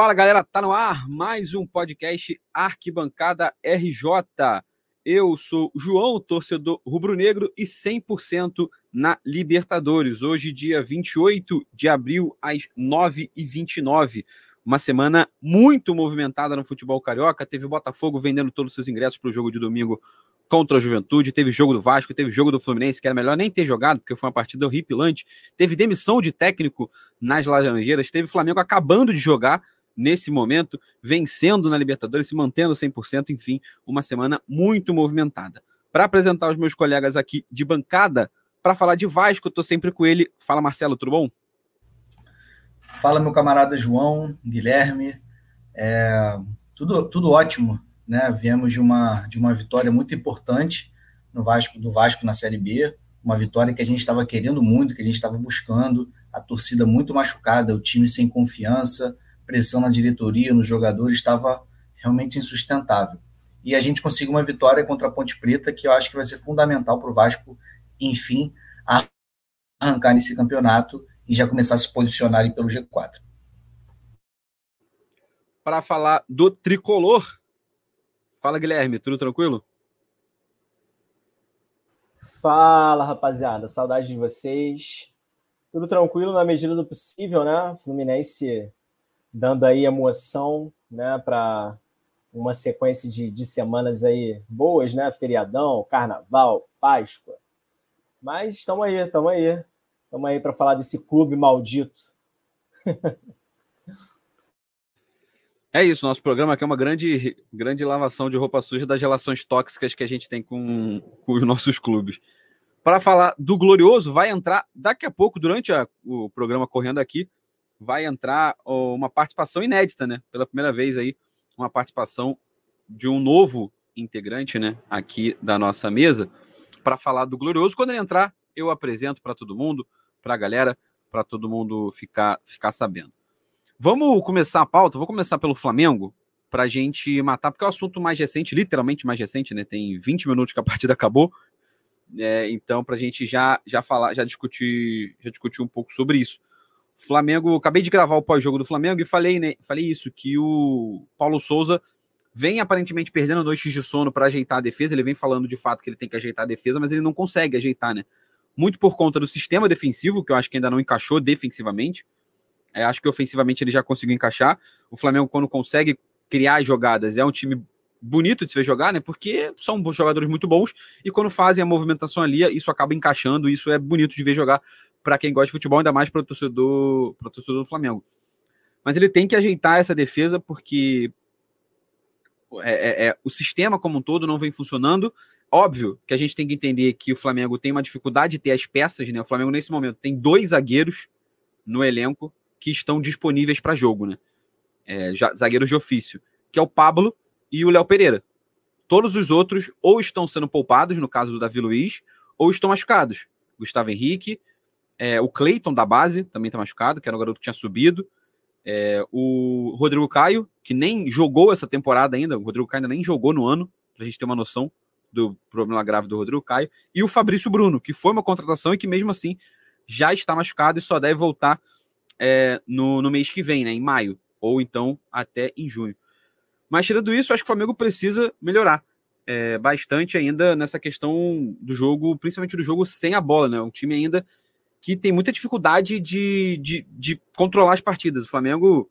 Fala galera, tá no ar mais um podcast Arquibancada RJ. Eu sou João, torcedor rubro-negro e 100% na Libertadores. Hoje, dia 28 de abril, às 9h29. Uma semana muito movimentada no futebol carioca. Teve o Botafogo vendendo todos os seus ingressos para o jogo de domingo contra a Juventude, teve jogo do Vasco, teve jogo do Fluminense, que era melhor nem ter jogado, porque foi uma partida horripilante. Teve demissão de técnico nas Laranjeiras, teve Flamengo acabando de jogar nesse momento, vencendo na Libertadores, se mantendo 100%, enfim, uma semana muito movimentada. Para apresentar os meus colegas aqui de bancada, para falar de Vasco, tô sempre com ele. Fala Marcelo, tudo bom? Fala meu camarada João, Guilherme, é, tudo, tudo ótimo né? Viemos de uma, de uma vitória muito importante no Vasco, do Vasco na Série B, uma vitória que a gente estava querendo muito, que a gente estava buscando, a torcida muito machucada, o time sem confiança, pressão na diretoria, nos jogadores, estava realmente insustentável. E a gente conseguiu uma vitória contra a Ponte Preta, que eu acho que vai ser fundamental para o Vasco, enfim, arrancar nesse campeonato e já começar a se posicionar pelo G4. Para falar do tricolor, Fala, Guilherme, tudo tranquilo? Fala, rapaziada, saudade de vocês. Tudo tranquilo na medida do possível, né? Fluminense dando aí emoção, né, para uma sequência de, de semanas aí boas, né? Feriadão, Carnaval, Páscoa. Mas estamos aí, estamos aí. Estamos aí para falar desse clube maldito. É isso, nosso programa aqui é uma grande, grande lavação de roupa suja das relações tóxicas que a gente tem com, com os nossos clubes. Para falar do Glorioso, vai entrar daqui a pouco, durante a, o programa correndo aqui, vai entrar uma participação inédita, né? Pela primeira vez aí, uma participação de um novo integrante, né? Aqui da nossa mesa, para falar do Glorioso. Quando ele entrar, eu apresento para todo mundo, para a galera, para todo mundo ficar, ficar sabendo. Vamos começar a pauta. Vou começar pelo Flamengo para a gente matar, porque é o assunto mais recente, literalmente mais recente, né? Tem 20 minutos que a partida acabou. É, então, para a gente já, já falar, já discutir, já discutir um pouco sobre isso. Flamengo, acabei de gravar o pós-jogo do Flamengo e falei, né? Falei isso, que o Paulo Souza vem aparentemente perdendo noites de sono para ajeitar a defesa. Ele vem falando de fato que ele tem que ajeitar a defesa, mas ele não consegue ajeitar, né? Muito por conta do sistema defensivo, que eu acho que ainda não encaixou defensivamente. É, acho que ofensivamente ele já conseguiu encaixar. O Flamengo, quando consegue criar jogadas, é um time bonito de se ver jogar, né? Porque são jogadores muito bons e quando fazem a movimentação ali, isso acaba encaixando. Isso é bonito de ver jogar para quem gosta de futebol, ainda mais para o torcedor, torcedor do Flamengo. Mas ele tem que ajeitar essa defesa porque é, é, é, o sistema como um todo não vem funcionando. Óbvio que a gente tem que entender que o Flamengo tem uma dificuldade de ter as peças, né? O Flamengo, nesse momento, tem dois zagueiros no elenco que estão disponíveis para jogo, né? É, zagueiros de ofício, que é o Pablo e o Léo Pereira. Todos os outros ou estão sendo poupados, no caso do Davi Luiz, ou estão machucados. Gustavo Henrique, é, o Cleiton da base também está machucado, que era o garoto que tinha subido. É, o Rodrigo Caio, que nem jogou essa temporada ainda, o Rodrigo Caio ainda nem jogou no ano, para a gente ter uma noção do problema grave do Rodrigo Caio. E o Fabrício Bruno, que foi uma contratação e que mesmo assim já está machucado e só deve voltar é, no, no mês que vem, né, em maio, ou então até em junho. Mas tirando isso, acho que o Flamengo precisa melhorar é, bastante ainda nessa questão do jogo, principalmente do jogo sem a bola, né? Um time ainda que tem muita dificuldade de, de, de controlar as partidas. O Flamengo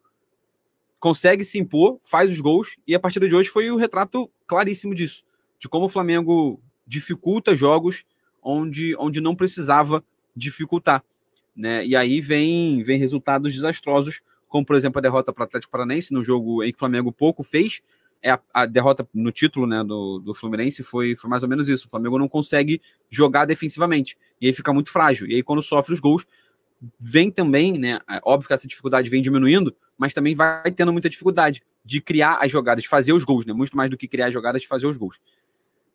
consegue se impor, faz os gols, e a partida de hoje foi o retrato claríssimo disso, de como o Flamengo dificulta jogos onde, onde não precisava dificultar. Né? E aí vem, vem resultados desastrosos, como por exemplo a derrota para o Atlético Paranaense no jogo em que o Flamengo pouco fez. É a, a, derrota no título né, do, do Fluminense foi, foi mais ou menos isso. O Flamengo não consegue jogar defensivamente. E aí fica muito frágil. E aí, quando sofre os gols, vem também, né? É óbvio que essa dificuldade vem diminuindo, mas também vai tendo muita dificuldade de criar as jogadas, de fazer os gols, né? Muito mais do que criar as jogadas, de fazer os gols.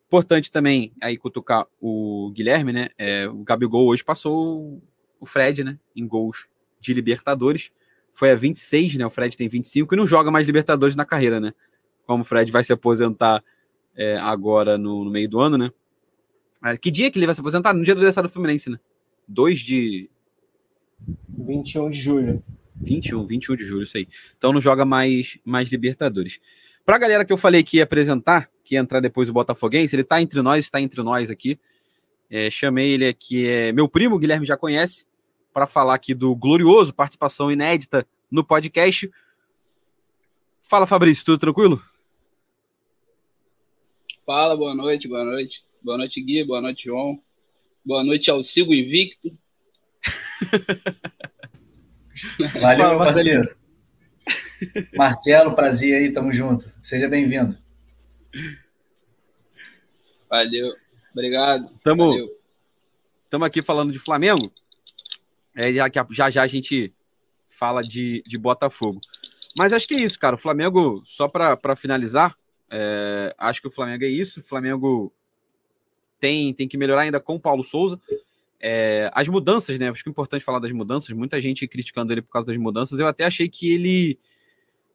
Importante também aí cutucar o Guilherme, né? É, o Gabigol hoje passou o Fred, né, em gols de Libertadores. Foi a 26, né? O Fred tem 25 e não joga mais Libertadores na carreira, né? Como o Fred vai se aposentar é, agora no, no, meio do ano, né? É, que dia que ele vai se aposentar? No dia do aniversário do Fluminense, né? 2 de. 21 de julho. 21, 21 de julho, isso aí. Então não joga mais, mais Libertadores. Pra galera que eu falei que ia apresentar, que ia entrar depois o Botafoguense, ele tá entre nós, está entre nós aqui. É, chamei ele aqui, é meu primo, Guilherme já conhece, para falar aqui do Glorioso, participação inédita no podcast. Fala, Fabrício, tudo tranquilo? Fala, boa noite, boa noite. Boa noite, Gui, boa noite, João. Boa noite ao Sigo Invicto. Valeu, parceiro. Marcelo, prazer aí, tamo junto. Seja bem-vindo. Valeu, obrigado. Tamo, Valeu. tamo aqui falando de Flamengo. É, já, já já a gente fala de, de Botafogo. Mas acho que é isso, cara. O Flamengo, só para finalizar, é, acho que o Flamengo é isso. O Flamengo tem, tem que melhorar ainda com o Paulo Souza. É, as mudanças, né? Acho que é importante falar das mudanças. Muita gente criticando ele por causa das mudanças. Eu até achei que ele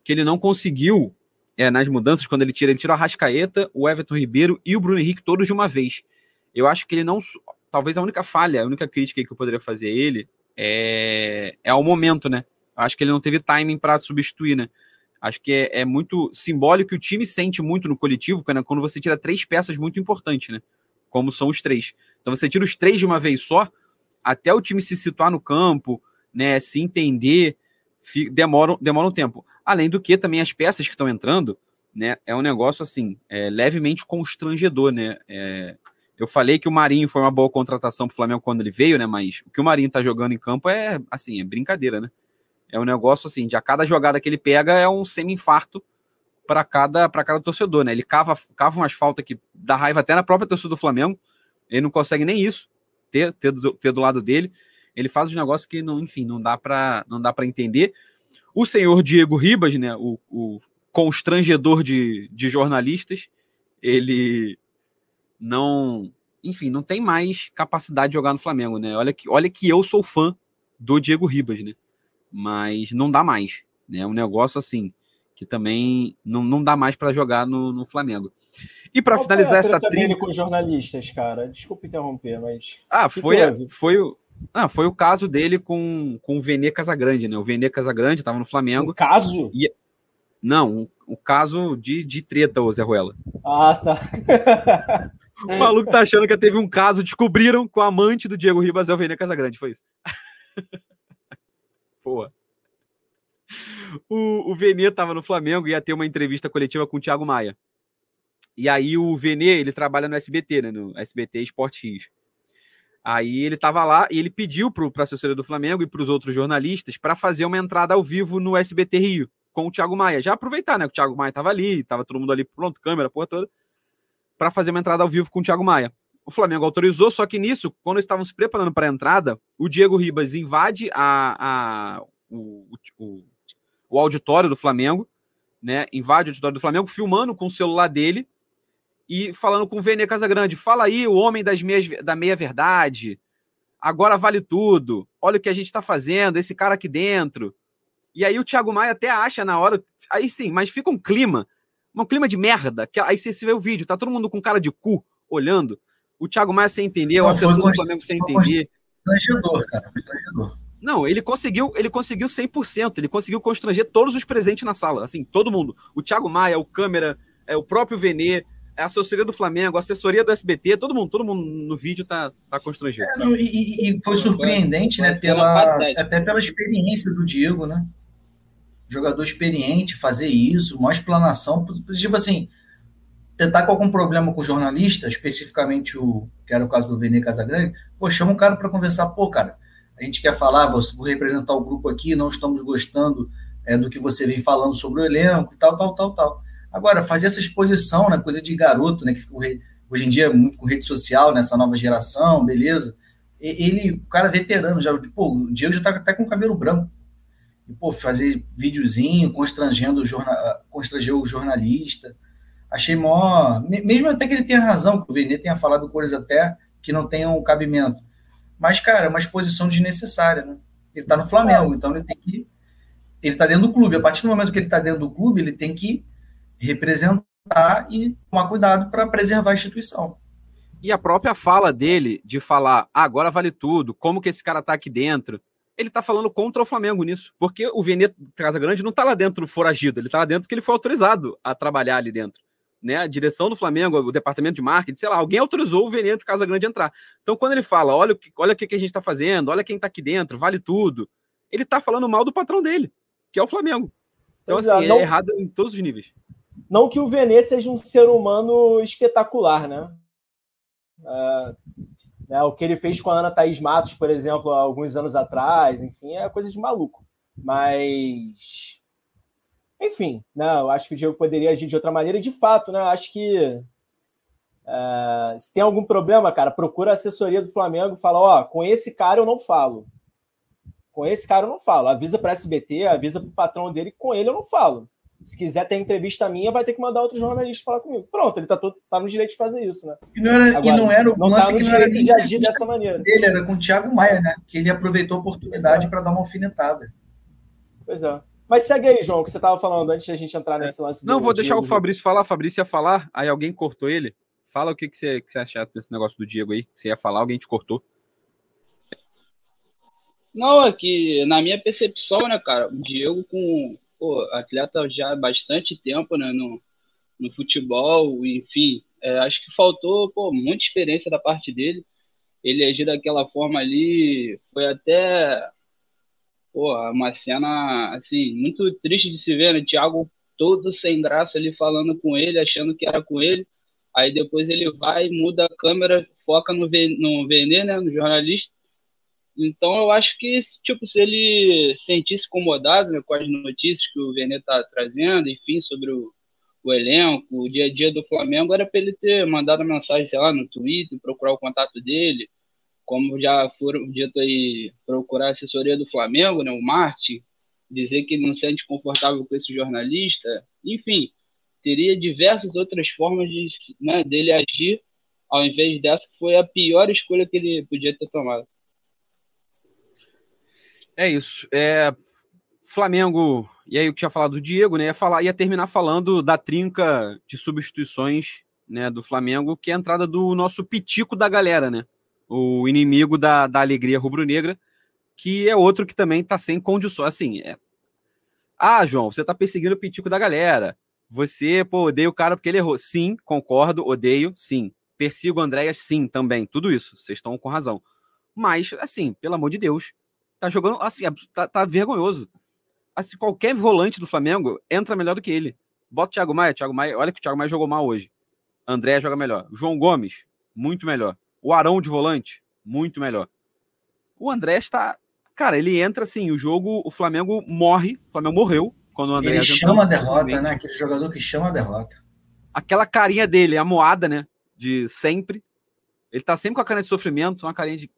que ele não conseguiu é, nas mudanças, quando ele tira, ele tira a Rascaeta, o Everton Ribeiro e o Bruno Henrique todos de uma vez. Eu acho que ele não. Talvez a única falha, a única crítica que eu poderia fazer a ele é, é ao momento, né? Acho que ele não teve timing para substituir, né? Acho que é, é, muito simbólico e o time sente muito no coletivo quando você tira três peças muito importantes, né? Como são os três. Então você tira os três de uma vez só, até o time se situar no campo, né? Se entender, demora, demora um tempo. Além do que também as peças que estão entrando, né? É um negócio assim, é, levemente constrangedor, né? É, eu falei que o Marinho foi uma boa contratação para o Flamengo quando ele veio, né? Mas o que o Marinho está jogando em campo é assim, é brincadeira, né? É um negócio assim, de a cada jogada que ele pega é um semi-infarto para cada para cada torcedor, né? Ele cava, cava umas faltas que dá raiva até na própria torcida do Flamengo. Ele não consegue nem isso ter, ter, do, ter do lado dele. Ele faz um negócio que não, enfim, não dá para não dá para entender. O senhor Diego Ribas, né, o, o constrangedor de, de jornalistas, ele não, enfim, não tem mais capacidade de jogar no Flamengo, né? Olha que, olha que eu sou fã do Diego Ribas, né? Mas não dá mais, né? É um negócio assim que também não, não dá mais para jogar no, no Flamengo. E para finalizar essa trilha com jornalistas, cara, desculpa interromper, mas ah, foi foi o ah, foi o caso dele com, com o Vene Casagrande, né? O Vene Casagrande estava no Flamengo. Um caso? E, não, o um, um caso de, de treta, ô Zé Ruela. Ah, tá. o maluco tá achando que teve um caso, descobriram com a amante do Diego Ribas é o Vene Casagrande, foi isso. O, o Vene tava no Flamengo e ia ter uma entrevista coletiva com o Thiago Maia. E aí o Vene, ele trabalha no SBT, né? No SBT Esporte Rios. Aí ele estava lá e ele pediu para a assessoria do Flamengo e para os outros jornalistas para fazer uma entrada ao vivo no SBT Rio com o Thiago Maia. Já aproveitar, né? Que o Thiago Maia estava ali, estava todo mundo ali pronto, câmera, porra toda, para fazer uma entrada ao vivo com o Thiago Maia. O Flamengo autorizou, só que nisso, quando estavam se preparando para a entrada, o Diego Ribas invade a, a o, o, o auditório do Flamengo, né? Invade o auditório do Flamengo, filmando com o celular dele e falando com o Vene Casagrande. Fala aí, o homem das meias, da meia-verdade. Agora vale tudo. Olha o que a gente está fazendo, esse cara aqui dentro. E aí o Thiago Maia até acha na hora. Aí sim, mas fica um clima, um clima de merda. Que aí você vê o vídeo, tá todo mundo com cara de cu olhando. O Thiago Maia sem entender, o assessor do Flamengo sem entender. Constrangedor, cara, constrangedor. Não, ele conseguiu, ele conseguiu 100%, ele conseguiu constranger todos os presentes na sala, assim, todo mundo. O Thiago Maia, o câmera, é, o próprio Venê, a assessoria do Flamengo, a assessoria do SBT, todo mundo, todo mundo no vídeo tá, tá constrangido. É, não, e, e, foi surpreendente, né? Pela, até pela experiência do Diego, né? Jogador experiente, fazer isso, uma explanação, tipo assim, tentar com algum problema com o jornalista, especificamente o que era o caso do Vene Casagrande, pô, chama um cara para conversar, pô, cara, a gente quer falar, vou, vou representar o grupo aqui, não estamos gostando é, do que você vem falando sobre o elenco, tal, tal, tal, tal. Agora, fazer essa exposição, né, coisa de garoto, né, que fica hoje em dia é muito com rede social, nessa nova geração, beleza? Ele, o cara veterano, já, pô, o Diego já tá até com cabelo branco. E, pô, fazer videozinho, constrangendo o, jornal, constranger o jornalista. Achei mó. Mesmo até que ele tenha razão, que o Vene tenha falado coisas até que não tenham cabimento. Mas, cara, é uma exposição desnecessária, né? Ele tá no Flamengo, então ele tem que. Ele tá dentro do clube. A partir do momento que ele tá dentro do clube, ele tem que representar e tomar cuidado para preservar a instituição. E a própria fala dele de falar, ah, agora vale tudo, como que esse cara tá aqui dentro, ele tá falando contra o Flamengo nisso. Porque o Vene Casa Grande não tá lá dentro foragido, ele tá lá dentro porque ele foi autorizado a trabalhar ali dentro. Né, a direção do Flamengo, o departamento de marketing, sei lá, alguém autorizou o Veneto Casa Grande entrar. Então, quando ele fala, olha o que, olha o que a gente está fazendo, olha quem está aqui dentro, vale tudo, ele está falando mal do patrão dele, que é o Flamengo. Então, pois assim, é, não, é errado em todos os níveis. Não que o Vene seja um ser humano espetacular, né? É, né? O que ele fez com a Ana Thaís Matos, por exemplo, há alguns anos atrás, enfim, é coisa de maluco. Mas. Enfim, né? eu acho que o Diego poderia agir de outra maneira, e de fato, né? Acho que. É, se tem algum problema, cara, procura a assessoria do Flamengo e fala: ó, com esse cara eu não falo. Com esse cara eu não falo. Avisa para SBT, avisa para o patrão dele, com ele eu não falo. Se quiser ter entrevista minha, vai ter que mandar outro jornalista falar comigo. Pronto, ele tá, todo, tá no direito de fazer isso, né? E não era, Agora, e não era o não tá no direito de agir dessa maneira. Dele era com o Thiago Maia, né? Que ele aproveitou a oportunidade para dar uma alfinetada. Pois é. Mas segue aí, João, o que você estava falando antes de a gente entrar nesse lance. Não, vou deixar Diego. o Fabrício falar. Fabrício ia falar, aí alguém cortou ele. Fala o que, que, você, que você acha desse negócio do Diego aí. Você ia falar, alguém te cortou. Não, é que na minha percepção, né, cara, o Diego com pô, atleta já há bastante tempo né, no, no futebol, enfim, é, acho que faltou pô, muita experiência da parte dele. Ele agir daquela forma ali foi até pô, uma cena assim, muito triste de se ver, né? Thiago todo sem graça ali falando com ele, achando que era com ele. Aí depois ele vai, muda a câmera, foca no, no Vene, né, no jornalista, então eu acho que, tipo, se ele sentisse incomodado né, com as notícias que o Vene está trazendo, enfim, sobre o, o, elenco, o dia a dia do Flamengo, era para ele ter mandado mensagem, sei lá, no Twitter, procurar o contato dele, como já foram dito aí, procurar a assessoria do Flamengo, né, o Marte, dizer que não se sente confortável com esse jornalista, enfim, teria diversas outras formas de, né, dele agir, ao invés dessa que foi a pior escolha que ele podia ter tomado. É isso. É, Flamengo, e aí eu tinha falado do Diego, né? Ia, falar, ia terminar falando da trinca de substituições né, do Flamengo, que é a entrada do nosso pitico da galera, né? O inimigo da, da alegria rubro-negra, que é outro que também tá sem condições. Assim, é. Ah, João, você tá perseguindo o pitico da galera. Você, pô, odeia o cara porque ele errou. Sim, concordo, odeio, sim. Persigo o Andréas, sim, também. Tudo isso. Vocês estão com razão. Mas, assim, pelo amor de Deus, Tá jogando assim, tá, tá vergonhoso. Assim, qualquer volante do Flamengo entra melhor do que ele. Bota o Thiago Maia, Thiago Maia, olha que o Thiago Maia jogou mal hoje. André joga melhor. João Gomes, muito melhor. O Arão de volante, muito melhor. O André está. Cara, ele entra assim, o jogo, o Flamengo morre, o Flamengo morreu quando o André Ele chama a derrota, né? Aquele jogador que chama a derrota. Aquela carinha dele, a moada, né? De sempre. Ele tá sempre com a carinha de sofrimento, uma carinha de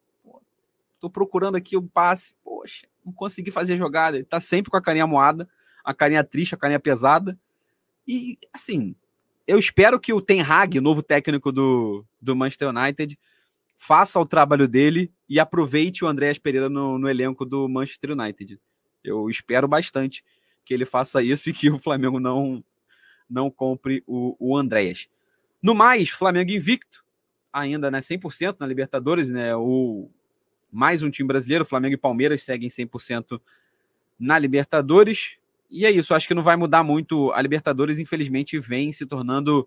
Tô procurando aqui o passe. Poxa, não consegui fazer jogada. Ele tá sempre com a carinha moada, a carinha triste, a carinha pesada. E, assim, eu espero que o Ten Hag, novo técnico do, do Manchester United, faça o trabalho dele e aproveite o Andréas Pereira no, no elenco do Manchester United. Eu espero bastante que ele faça isso e que o Flamengo não não compre o, o Andréas. No mais, Flamengo invicto, ainda né, 100% na Libertadores, né? O, mais um time brasileiro, Flamengo e Palmeiras seguem 100% na Libertadores. E é isso, acho que não vai mudar muito. A Libertadores, infelizmente, vem se tornando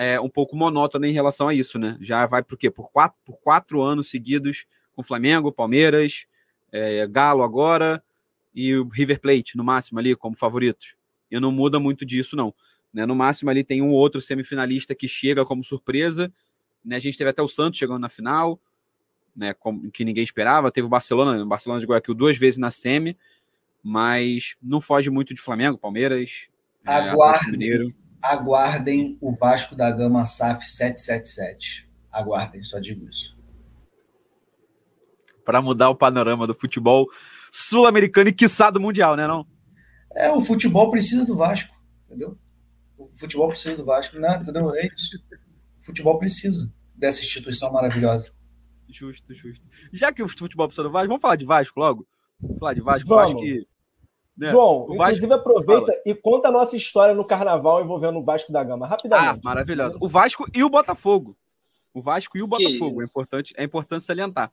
é, um pouco monótona em relação a isso, né? Já vai por quê? Por quatro, por quatro anos seguidos com Flamengo, Palmeiras, é, Galo agora e o River Plate, no máximo, ali, como favoritos. E não muda muito disso, não. Né? No máximo, ali tem um outro semifinalista que chega como surpresa. Né? A gente teve até o Santos chegando na final né, que ninguém esperava. Teve o Barcelona, o Barcelona de Guayaquil duas vezes na semi, mas não foge muito de Flamengo, Palmeiras. É, aguardem, é, aguardem o Vasco da Gama SAF 777. Aguardem, só digo isso. Para mudar o panorama do futebol sul-americano e quiçá do mundial, né, não? É, o futebol precisa do Vasco, entendeu? O futebol precisa do Vasco, né? Entendeu? É isso. O futebol precisa dessa instituição maravilhosa. Justo, justo. Já que o futebol precisa do Vasco, vamos falar de Vasco logo? Vamos falar de Vasco. Vamos. Vasco que, né? João, Vasco... inclusive aproveita Fala. e conta a nossa história no carnaval envolvendo o Vasco da Gama, rapidamente. Ah, maravilhoso. O Vasco e o Botafogo. O Vasco e o Botafogo. É importante, é importante salientar.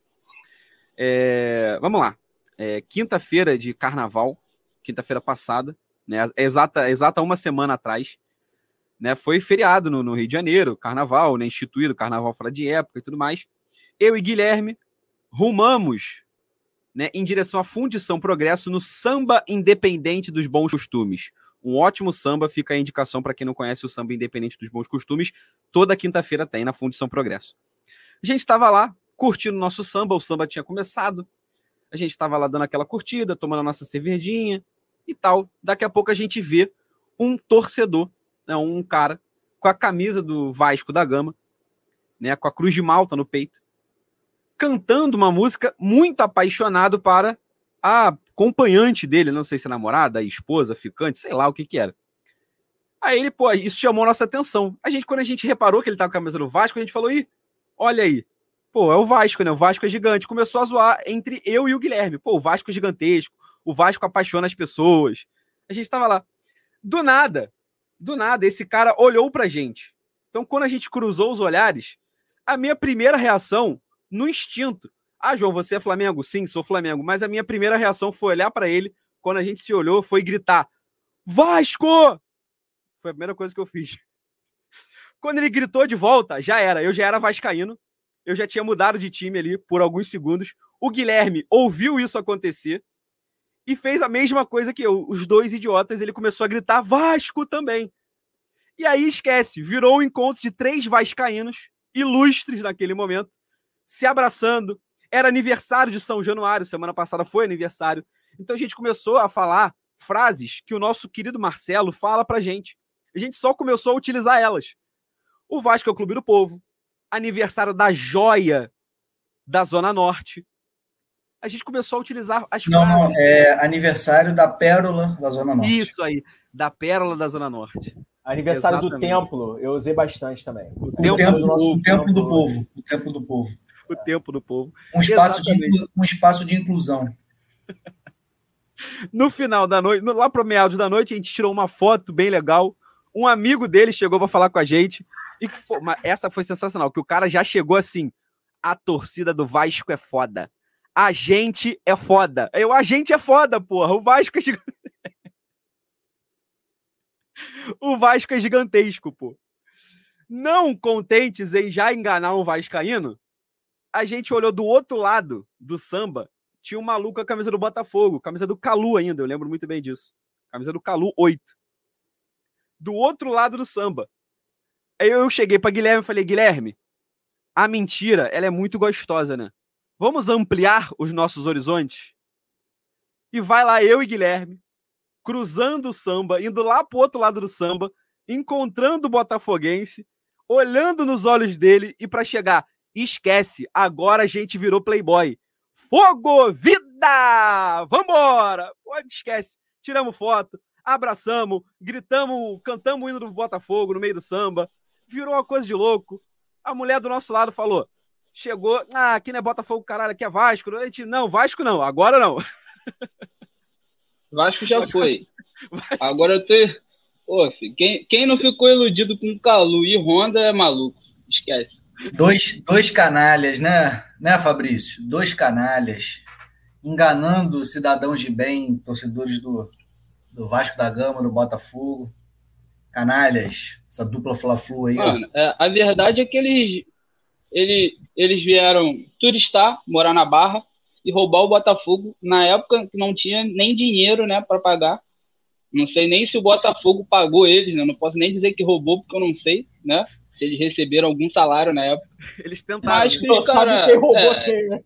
É, vamos lá. é, quinta-feira de carnaval, quinta-feira passada, né? Exata, exata uma semana atrás, né? Foi feriado no, no, Rio de Janeiro, carnaval, né? Instituído, carnaval fora de época e tudo mais. Eu e Guilherme rumamos né, em direção à Fundição Progresso no Samba Independente dos Bons Costumes. Um ótimo samba, fica a indicação para quem não conhece o Samba Independente dos Bons Costumes. Toda quinta-feira tem na Fundição Progresso. A gente estava lá curtindo nosso samba, o samba tinha começado. A gente estava lá dando aquela curtida, tomando a nossa cervejinha e tal. Daqui a pouco a gente vê um torcedor, né, um cara com a camisa do Vasco da Gama, né, com a cruz de malta no peito, cantando uma música muito apaixonado para a acompanhante dele, não sei se é namorada, esposa, ficante, sei lá o que que era. Aí ele, pô, isso chamou a nossa atenção. A gente, quando a gente reparou que ele tava com a camisa do Vasco, a gente falou, ih, olha aí, Pô, é o Vasco, né? O Vasco é gigante. Começou a zoar entre eu e o Guilherme. Pô, o Vasco é gigantesco. O Vasco apaixona as pessoas. A gente tava lá. Do nada, do nada, esse cara olhou pra gente. Então, quando a gente cruzou os olhares, a minha primeira reação, no instinto, ah, João, você é Flamengo? Sim, sou Flamengo. Mas a minha primeira reação foi olhar para ele, quando a gente se olhou, foi gritar: Vasco! Foi a primeira coisa que eu fiz. Quando ele gritou de volta, já era. Eu já era vascaíno eu já tinha mudado de time ali por alguns segundos. O Guilherme ouviu isso acontecer e fez a mesma coisa que eu. Os dois idiotas, ele começou a gritar Vasco também. E aí esquece, virou um encontro de três vascaínos ilustres naquele momento, se abraçando. Era aniversário de São Januário, semana passada foi aniversário. Então a gente começou a falar frases que o nosso querido Marcelo fala pra gente. A gente só começou a utilizar elas. O Vasco é o clube do povo aniversário da joia da Zona Norte. A gente começou a utilizar as não, frases. Não, é aniversário da Pérola da Zona Norte. Isso aí, da Pérola da Zona Norte. Aniversário Exatamente. do templo, eu usei bastante também. O, o templo, templo, do, povo, o templo do povo. O templo do povo. O templo do povo. Um espaço, de, um espaço de inclusão. no final da noite, lá pro meados da noite, a gente tirou uma foto bem legal. Um amigo dele chegou para falar com a gente. E pô, essa foi sensacional, que o cara já chegou assim. A torcida do Vasco é foda. A gente é foda. Eu, a gente é foda, porra. O Vasco é gigante. o Vasco é gigantesco, pô. Não contentes em já enganar um Vascaíno, a gente olhou do outro lado do samba. Tinha um maluco com a camisa do Botafogo, camisa do Calu ainda, eu lembro muito bem disso. Camisa do Calu 8. Do outro lado do samba Aí eu cheguei para Guilherme e falei: Guilherme, a mentira ela é muito gostosa, né? Vamos ampliar os nossos horizontes? E vai lá eu e Guilherme, cruzando o samba, indo lá pro outro lado do samba, encontrando o botafoguense, olhando nos olhos dele e para chegar, esquece, agora a gente virou playboy. Fogo, vida! Vambora! Pode esquece. Tiramos foto, abraçamos, gritamos, cantamos o hino do Botafogo no meio do samba virou uma coisa de louco. A mulher do nosso lado falou: chegou, ah, aqui não é Botafogo, caralho, aqui é Vasco. A gente, não, Vasco não, agora não. Vasco já foi. Agora eu tô. Pô, quem, quem não ficou iludido com Calu e Honda é maluco. Esquece. Dois, dois canalhas, né? Né, Fabrício? Dois canalhas enganando cidadãos de bem, torcedores do, do Vasco da Gama, do Botafogo canalhas, essa dupla Fla-Flu aí. Mano, é, a verdade é que eles, eles, eles vieram turistar, morar na Barra e roubar o Botafogo na época que não tinha nem dinheiro, né, para pagar. Não sei nem se o Botafogo pagou eles, né? Não posso nem dizer que roubou, porque eu não sei, né? Se eles receberam algum salário na época. Eles tentaram. Mas que, cara, sabe quem roubou é, quem, né?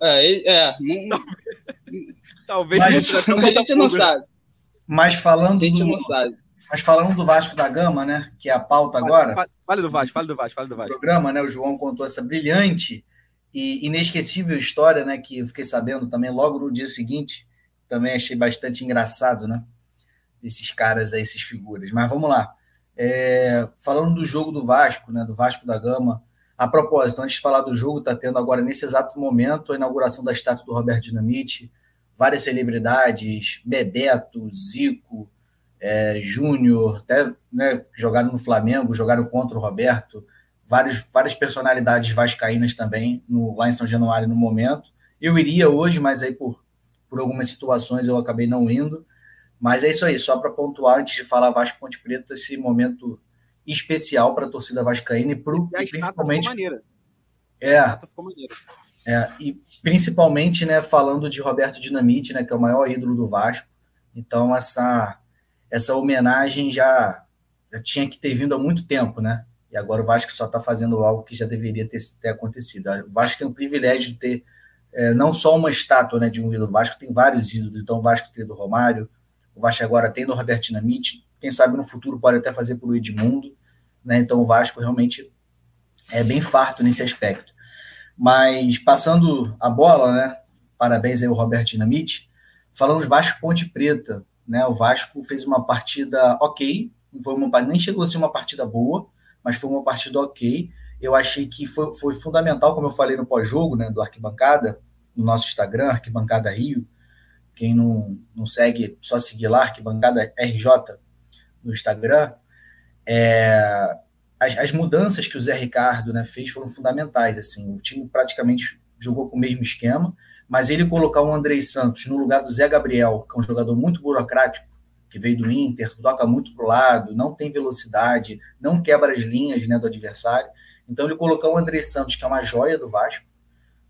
É, é não, talvez, talvez a gente não sabe. Mas falando a gente do, não sabe. Mas falando do Vasco da Gama, né, que é a pauta agora. Fale do Vasco, fale do Vasco, fale do Vasco. programa, né, o João contou essa brilhante e inesquecível história, né, que eu fiquei sabendo também logo no dia seguinte. Também achei bastante engraçado, né, esses caras aí, essas figuras. Mas vamos lá. É, falando do jogo do Vasco, né, do Vasco da Gama. A propósito, antes de falar do jogo, está tendo agora, nesse exato momento, a inauguração da estátua do Roberto Dinamite, várias celebridades, Bebeto, Zico, é, Júnior, até né, jogaram no Flamengo, jogaram contra o Roberto, vários, várias personalidades vascaínas também, no, lá em São Januário no momento, Eu iria hoje, mas aí por, por algumas situações eu acabei não indo. Mas é isso aí, só para pontuar, antes de falar Vasco Ponte Preta, esse momento especial para a torcida vascaína e, pro, e principalmente. É, é, e principalmente, né, falando de Roberto Dinamite, né, que é o maior ídolo do Vasco. Então, essa, essa homenagem já, já tinha que ter vindo há muito tempo, né? E agora o Vasco só está fazendo algo que já deveria ter, ter acontecido. O Vasco tem o privilégio de ter é, não só uma estátua né, de um ídolo, o Vasco tem vários ídolos. Então, o Vasco tem do Romário, o Vasco agora tem do Roberto Dinamite, quem sabe no futuro pode até fazer para o Edmundo. Né? Então, o Vasco realmente é bem farto nesse aspecto. Mas, passando a bola, né? parabéns aí ao Roberto Dinamite, falando de Vasco Ponte Preta. Né? O Vasco fez uma partida ok, foi uma, nem chegou a ser uma partida boa, mas foi uma partida ok. Eu achei que foi, foi fundamental, como eu falei no pós-jogo, né, do Arquibancada, no nosso Instagram, Arquibancada Rio. Quem não, não segue, só seguir lá, Arquibancada RJ no Instagram. É, as, as, mudanças que o Zé Ricardo né, fez foram fundamentais. Assim, o time praticamente jogou com o mesmo esquema, mas ele colocar o Andrei Santos no lugar do Zé Gabriel, que é um jogador muito burocrático, que veio do Inter, toca muito para o lado, não tem velocidade, não quebra as linhas né, do adversário. Então ele colocou o André Santos, que é uma joia do Vasco,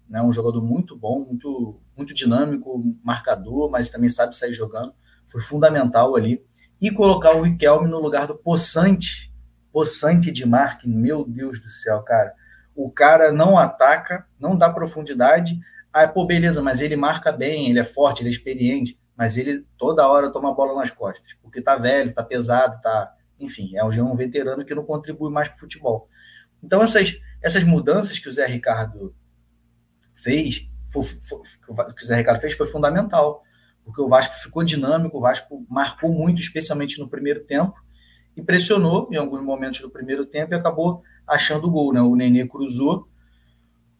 né, um jogador muito bom, muito, muito dinâmico, marcador, mas também sabe sair jogando. Foi fundamental ali. E colocar o Riquelme no lugar do Poçante, Poçante de marketing, meu Deus do céu, cara. O cara não ataca, não dá profundidade. Ah, pô, beleza, mas ele marca bem, ele é forte, ele é experiente mas ele toda hora toma a bola nas costas, porque tá velho, tá pesado, tá, enfim, é um veterano que não contribui mais para o futebol. Então essas essas mudanças que o Zé Ricardo fez, foi, que o Zé Ricardo fez foi fundamental, porque o Vasco ficou dinâmico, o Vasco marcou muito, especialmente no primeiro tempo, e pressionou em alguns momentos do primeiro tempo e acabou achando o gol, né? O Nenê cruzou,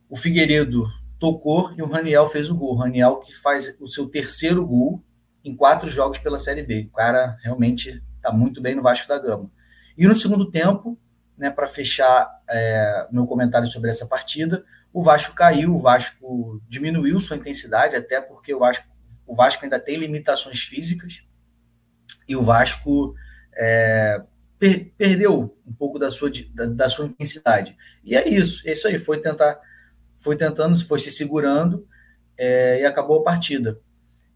o Figueiredo tocou e o Raniel fez o gol. O Raniel que faz o seu terceiro gol em quatro jogos pela Série B. O cara realmente está muito bem no Vasco da Gama. E no segundo tempo, né, para fechar é, meu comentário sobre essa partida, o Vasco caiu, o Vasco diminuiu sua intensidade, até porque o Vasco, o Vasco ainda tem limitações físicas, e o Vasco é, per, perdeu um pouco da sua, da, da sua intensidade. E é isso, é isso aí, foi tentar foi tentando, foi se segurando é, e acabou a partida.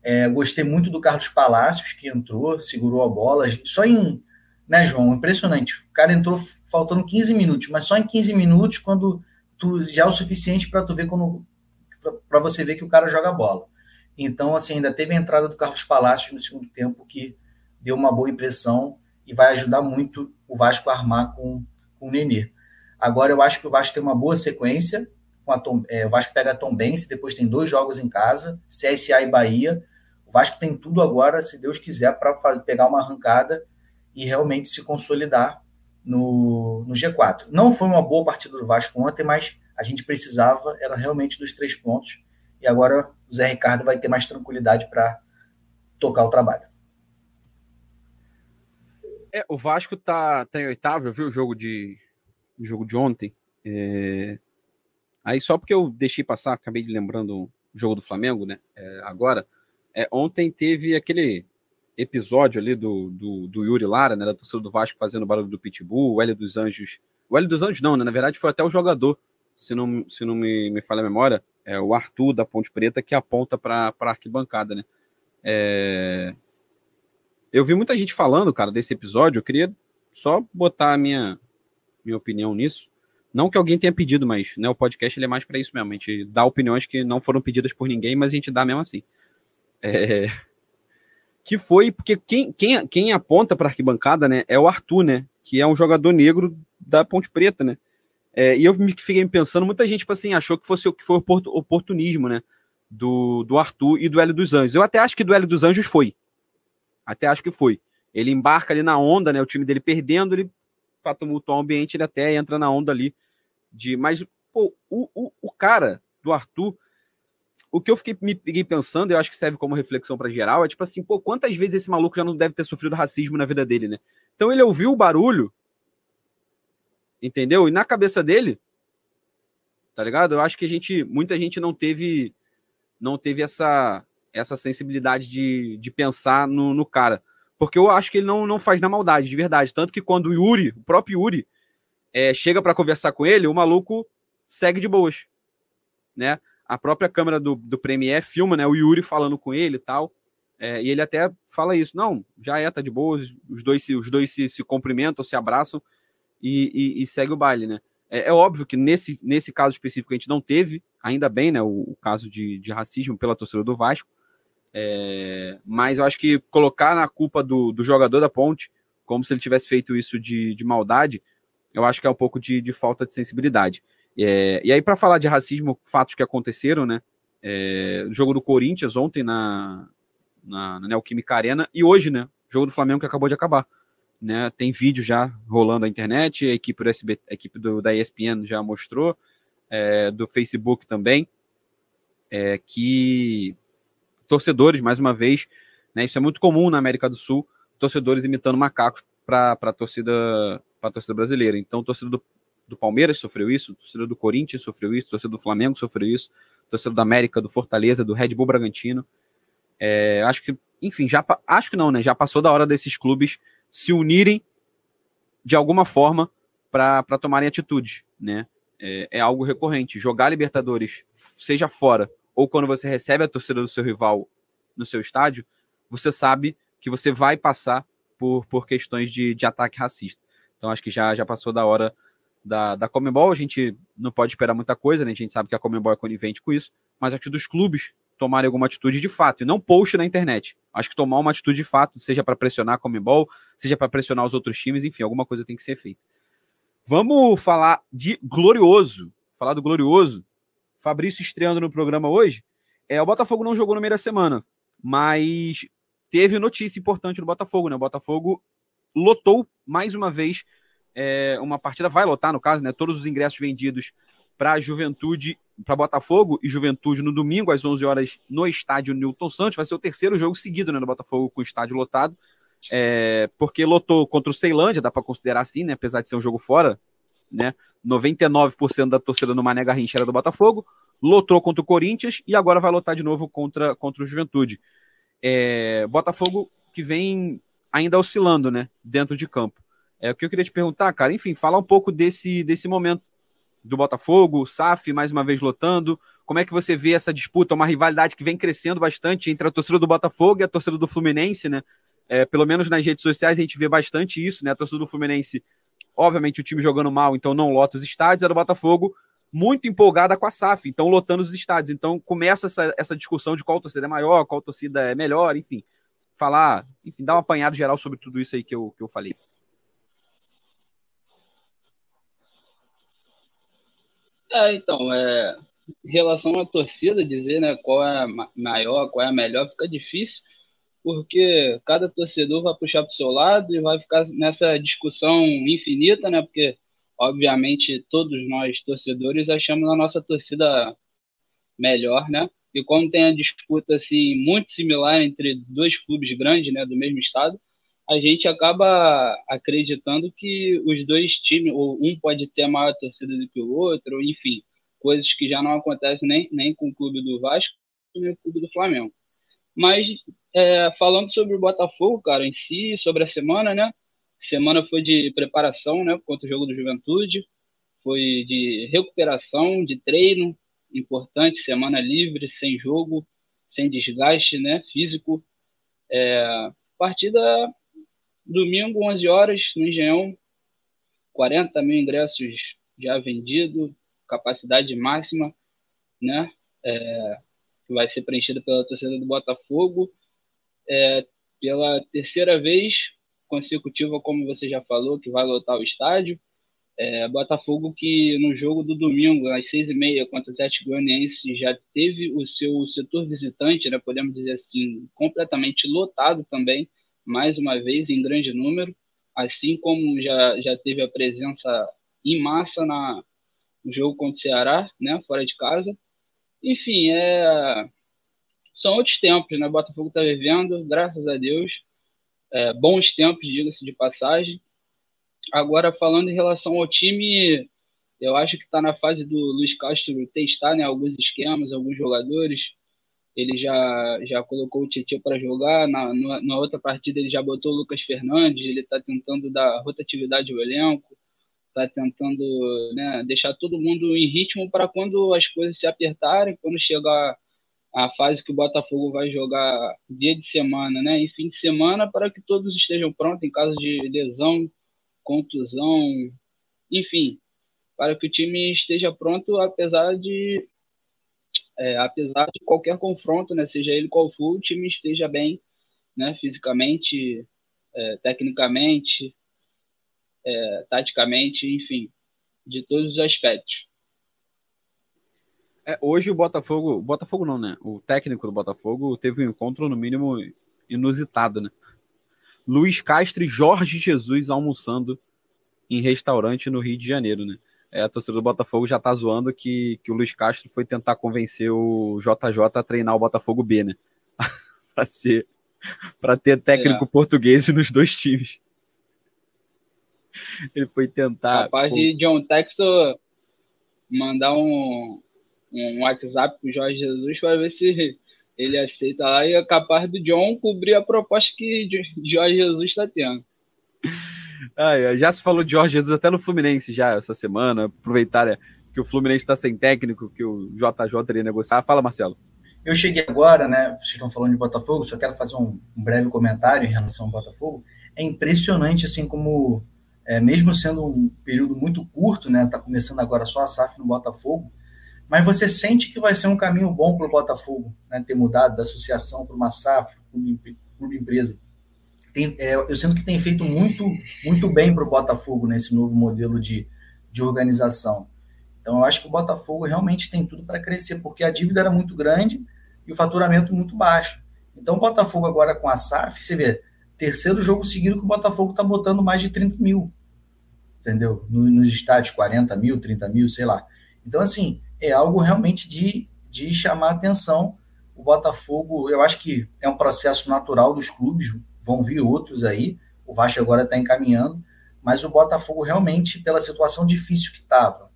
É, gostei muito do Carlos Palácios, que entrou, segurou a bola. Só em. Né, João? Impressionante. O cara entrou faltando 15 minutos, mas só em 15 minutos, quando tu já é o suficiente para tu ver quando. para você ver que o cara joga bola. Então, assim, ainda teve a entrada do Carlos Palácios no segundo tempo, que deu uma boa impressão e vai ajudar muito o Vasco a armar com, com o Nenê. Agora eu acho que o Vasco tem uma boa sequência, Tom, é, o Vasco pega a Tombense, depois tem dois jogos em casa, CSA e Bahia. O Vasco tem tudo agora, se Deus quiser, para pegar uma arrancada e realmente se consolidar no, no G4. Não foi uma boa partida do Vasco ontem, mas a gente precisava, era realmente dos três pontos. E agora o Zé Ricardo vai ter mais tranquilidade para tocar o trabalho. É, o Vasco tá, tá em oitavo, eu vi o jogo de, o jogo de ontem. É, Aí só porque eu deixei passar, acabei de lembrando o jogo do Flamengo, né? É, agora, é, ontem teve aquele episódio ali do, do, do, Yuri Lara, né? Da torcida do Vasco fazendo barulho do Pitbull, o Hélio dos Anjos. O Hélio dos Anjos não, né? Na verdade foi até o jogador, se não, se não me, me falha a memória, é o Arthur da Ponte Preta que aponta para a arquibancada, né? É... Eu vi muita gente falando, cara, desse episódio. Eu queria só botar a minha, minha opinião nisso. Não que alguém tenha pedido, mas né, o podcast ele é mais para isso mesmo. A gente dá opiniões que não foram pedidas por ninguém, mas a gente dá mesmo assim. É... Que foi porque quem, quem, quem aponta para arquibancada né, é o Arthur, né? Que é um jogador negro da Ponte Preta, né? É, e eu me fiquei pensando, muita gente tipo assim, achou que fosse o que foi oportunismo, né? Do, do Arthur e do Hélio dos Anjos. Eu até acho que do Hélio dos Anjos foi. Até acho que foi. Ele embarca ali na onda, né? O time dele perdendo, ele para tumultuar o ambiente, ele até entra na onda ali de. Mas pô, o, o, o cara do Arthur, o que eu fiquei me peguei pensando, eu acho que serve como reflexão para geral, é tipo assim, pô, quantas vezes esse maluco já não deve ter sofrido racismo na vida dele, né? Então ele ouviu o barulho, entendeu? E na cabeça dele, tá ligado? Eu acho que a gente, muita gente não teve não teve essa, essa sensibilidade de, de pensar no, no cara. Porque eu acho que ele não, não faz na maldade, de verdade. Tanto que quando o Yuri, o próprio Yuri, é, chega para conversar com ele, o maluco segue de boas. Né? A própria câmera do, do Premiere filma né, o Yuri falando com ele e tal. É, e ele até fala isso: não, já é, tá de boas. Os dois, se, os dois se, se cumprimentam, se abraçam e, e, e segue o baile, né? É, é, óbvio que nesse, nesse caso específico a gente não teve, ainda bem, né, o, o caso de, de, racismo pela torcida do Vasco, é, mas eu acho que colocar na culpa do, do, jogador da ponte, como se ele tivesse feito isso de, de maldade, eu acho que é um pouco de, de falta de sensibilidade. É, e aí, para falar de racismo, fatos que aconteceram, né? É, jogo do Corinthians ontem na, na, na Neoquímica Arena e hoje, né? Jogo do Flamengo que acabou de acabar né? Tem vídeo já rolando na internet, a equipe do SB, a equipe do, da ESPN já mostrou, é, do Facebook também, é, que torcedores, mais uma vez, né? Isso é muito comum na América do Sul, torcedores imitando macacos para a torcida, torcida brasileira. Então, torcedor do, do Palmeiras sofreu isso, torcedor do Corinthians sofreu isso, torcedor do Flamengo sofreu isso, torcedor da América, do Fortaleza, do Red Bull Bragantino. É, acho que, enfim, já acho que não, né? Já passou da hora desses clubes se unirem de alguma forma para tomarem atitudes, né? É, é, algo recorrente. Jogar Libertadores, seja fora ou quando você recebe a torcida do seu rival no seu estádio, você sabe que você vai passar por, por questões de, de ataque racista. Então acho que já, já passou da hora da, da Comembol. A gente não pode esperar muita coisa, né? A gente sabe que a Comembol é conivente com isso, mas acho que dos clubes tomarem alguma atitude de fato, e não post na internet. Acho que tomar uma atitude de fato, seja para pressionar a Comembol, seja para pressionar os outros times, enfim, alguma coisa tem que ser feita. Vamos falar de Glorioso. Falar do Glorioso. Fabrício estreando no programa hoje. É, o Botafogo não jogou no meio da semana, mas teve notícia importante no Botafogo, né? O Botafogo lotou mais uma vez é, uma partida, vai lotar no caso, né? Todos os ingressos vendidos para Juventude, para Botafogo e Juventude no domingo às 11 horas no estádio Newton Santos. Vai ser o terceiro jogo seguido né, do Botafogo com o estádio lotado, é, porque lotou contra o Ceilândia, dá para considerar assim, né, apesar de ser um jogo fora. Né, 99% da torcida no Mané Garrincha era do Botafogo, lotou contra o Corinthians e agora vai lotar de novo contra, contra o Juventude. É, Botafogo que vem ainda oscilando né, dentro de campo. É o que eu queria te perguntar, cara. Enfim, falar um pouco desse, desse momento do Botafogo, SAF mais uma vez lotando. Como é que você vê essa disputa, uma rivalidade que vem crescendo bastante entre a torcida do Botafogo e a torcida do Fluminense, né? É, pelo menos nas redes sociais a gente vê bastante isso, né? A torcida do Fluminense, obviamente o time jogando mal, então não lota os estádios, a do Botafogo muito empolgada com a SAF, então lotando os estádios. Então começa essa, essa discussão de qual torcida é maior, qual torcida é melhor, enfim. Falar, enfim, dar um apanhado geral sobre tudo isso aí que eu, que eu falei. É, então, é, em relação à torcida, dizer né, qual é a maior, qual é a melhor, fica difícil, porque cada torcedor vai puxar para o seu lado e vai ficar nessa discussão infinita, né? Porque, obviamente, todos nós torcedores achamos a nossa torcida melhor, né? E como tem a disputa assim muito similar entre dois clubes grandes, né, do mesmo estado, a gente acaba acreditando que os dois times, ou um pode ter maior torcida do que o outro, enfim, coisas que já não acontecem nem, nem com o clube do Vasco nem com o clube do Flamengo. Mas é, falando sobre o Botafogo, cara, em si, sobre a semana, né? Semana foi de preparação, né, contra o jogo do Juventude, foi de recuperação, de treino, importante, semana livre, sem jogo, sem desgaste, né, físico. É, partida Domingo, 11 horas, no Engenhão, 40 mil ingressos já vendidos, capacidade máxima, né? É, que vai ser preenchida pela torcida do Botafogo. É, pela terceira vez consecutiva, como você já falou, que vai lotar o estádio. É, Botafogo que no jogo do domingo, às seis e meia, contra o Atlético Goianiense, já teve o seu setor visitante, né, podemos dizer assim, completamente lotado também mais uma vez em grande número, assim como já, já teve a presença em massa na, no jogo contra o Ceará, né, fora de casa. Enfim, é, são outros tempos, né? O Botafogo está vivendo, graças a Deus. É, bons tempos, diga-se de passagem. Agora, falando em relação ao time, eu acho que está na fase do Luiz Castro testar né, alguns esquemas, alguns jogadores. Ele já, já colocou o Tietchan para jogar, na, na, outra partida ele já botou o Lucas Fernandes, ele está tentando dar rotatividade ao elenco, está tentando né, deixar todo mundo em ritmo para quando as coisas se apertarem, quando chegar a fase que o Botafogo vai jogar dia de semana né, e fim de semana, para que todos estejam prontos em caso de lesão, contusão, enfim, para que o time esteja pronto, apesar de é, apesar de qualquer confronto, né, seja ele qual for, o time esteja bem, né, fisicamente, é, tecnicamente, é, taticamente, enfim, de todos os aspectos. É, hoje o Botafogo, Botafogo não, né? O técnico do Botafogo teve um encontro no mínimo inusitado, né? Luiz Castro e Jorge Jesus almoçando em restaurante no Rio de Janeiro, né? É, a torcida do Botafogo já tá zoando que, que o Luiz Castro foi tentar convencer o JJ a treinar o Botafogo B, né? para ser para ter técnico é. português nos dois times. Ele foi tentar. Capaz de John Textor mandar um, um WhatsApp pro Jorge Jesus para ver se ele aceita lá e é capaz do John cobrir a proposta que Jorge Jesus está tendo. Já se falou de Jorge Jesus até no Fluminense já essa semana. Aproveitar que o Fluminense está sem técnico, que o JJ iria negociar. Fala, Marcelo. Eu cheguei agora, né? Vocês estão falando de Botafogo, só quero fazer um, um breve comentário em relação ao Botafogo. É impressionante, assim, como, é, mesmo sendo um período muito curto, né? Tá começando agora só a SAF no Botafogo, mas você sente que vai ser um caminho bom para o Botafogo, né? Ter mudado da associação para uma SAF, clube, clube empresa tem, é, eu sinto que tem feito muito, muito bem para o Botafogo nesse novo modelo de, de organização. Então, eu acho que o Botafogo realmente tem tudo para crescer, porque a dívida era muito grande e o faturamento muito baixo. Então, o Botafogo agora com a SAF, você vê, terceiro jogo seguido que o Botafogo está botando mais de 30 mil, entendeu? Nos estádios, 40 mil, 30 mil, sei lá. Então, assim, é algo realmente de, de chamar atenção. O Botafogo, eu acho que é um processo natural dos clubes, vão vir outros aí. O Vasco agora está encaminhando, mas o Botafogo realmente, pela situação difícil que estava,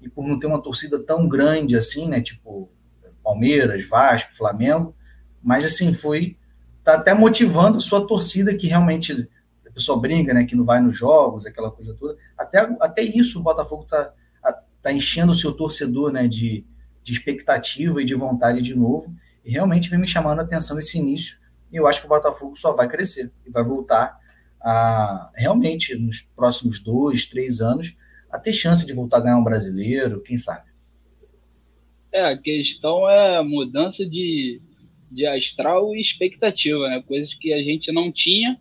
e por não ter uma torcida tão grande assim, né? Tipo Palmeiras, Vasco, Flamengo, mas assim, foi. Tá até motivando sua torcida que realmente a pessoa brinca, né? Que não vai nos jogos, aquela coisa toda. Até, até isso o Botafogo está tá enchendo o seu torcedor, né? De, de expectativa e de vontade de novo. E realmente vem me chamando a atenção esse início e eu acho que o Botafogo só vai crescer e vai voltar a realmente nos próximos dois, três anos a ter chance de voltar a ganhar um brasileiro, quem sabe. É, a questão é mudança de, de astral e expectativa, né? Coisas que a gente não tinha,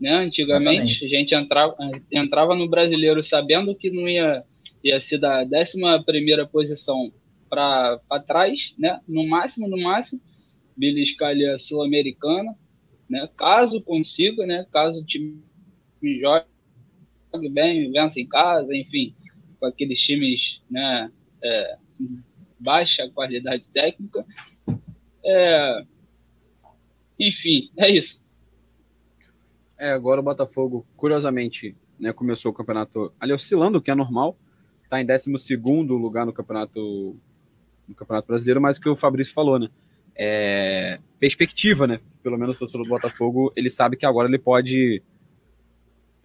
né? Antigamente Exatamente. a gente entrava, entrava no brasileiro sabendo que não ia, ia ser da 11 primeira posição para trás, né? No máximo, no máximo beliscalha sul-americana, né? Caso consiga, né? Caso o time jogue bem, vença em casa, enfim, com aqueles times, né? É, baixa qualidade técnica. É, enfim, é isso. É, agora o Botafogo, curiosamente, né, começou o campeonato ali oscilando, o que é normal. Está em 12 lugar no campeonato, no campeonato brasileiro, mas o que o Fabrício falou, né? É, perspectiva, né? Pelo menos o torcedor do Botafogo, ele sabe que agora ele pode,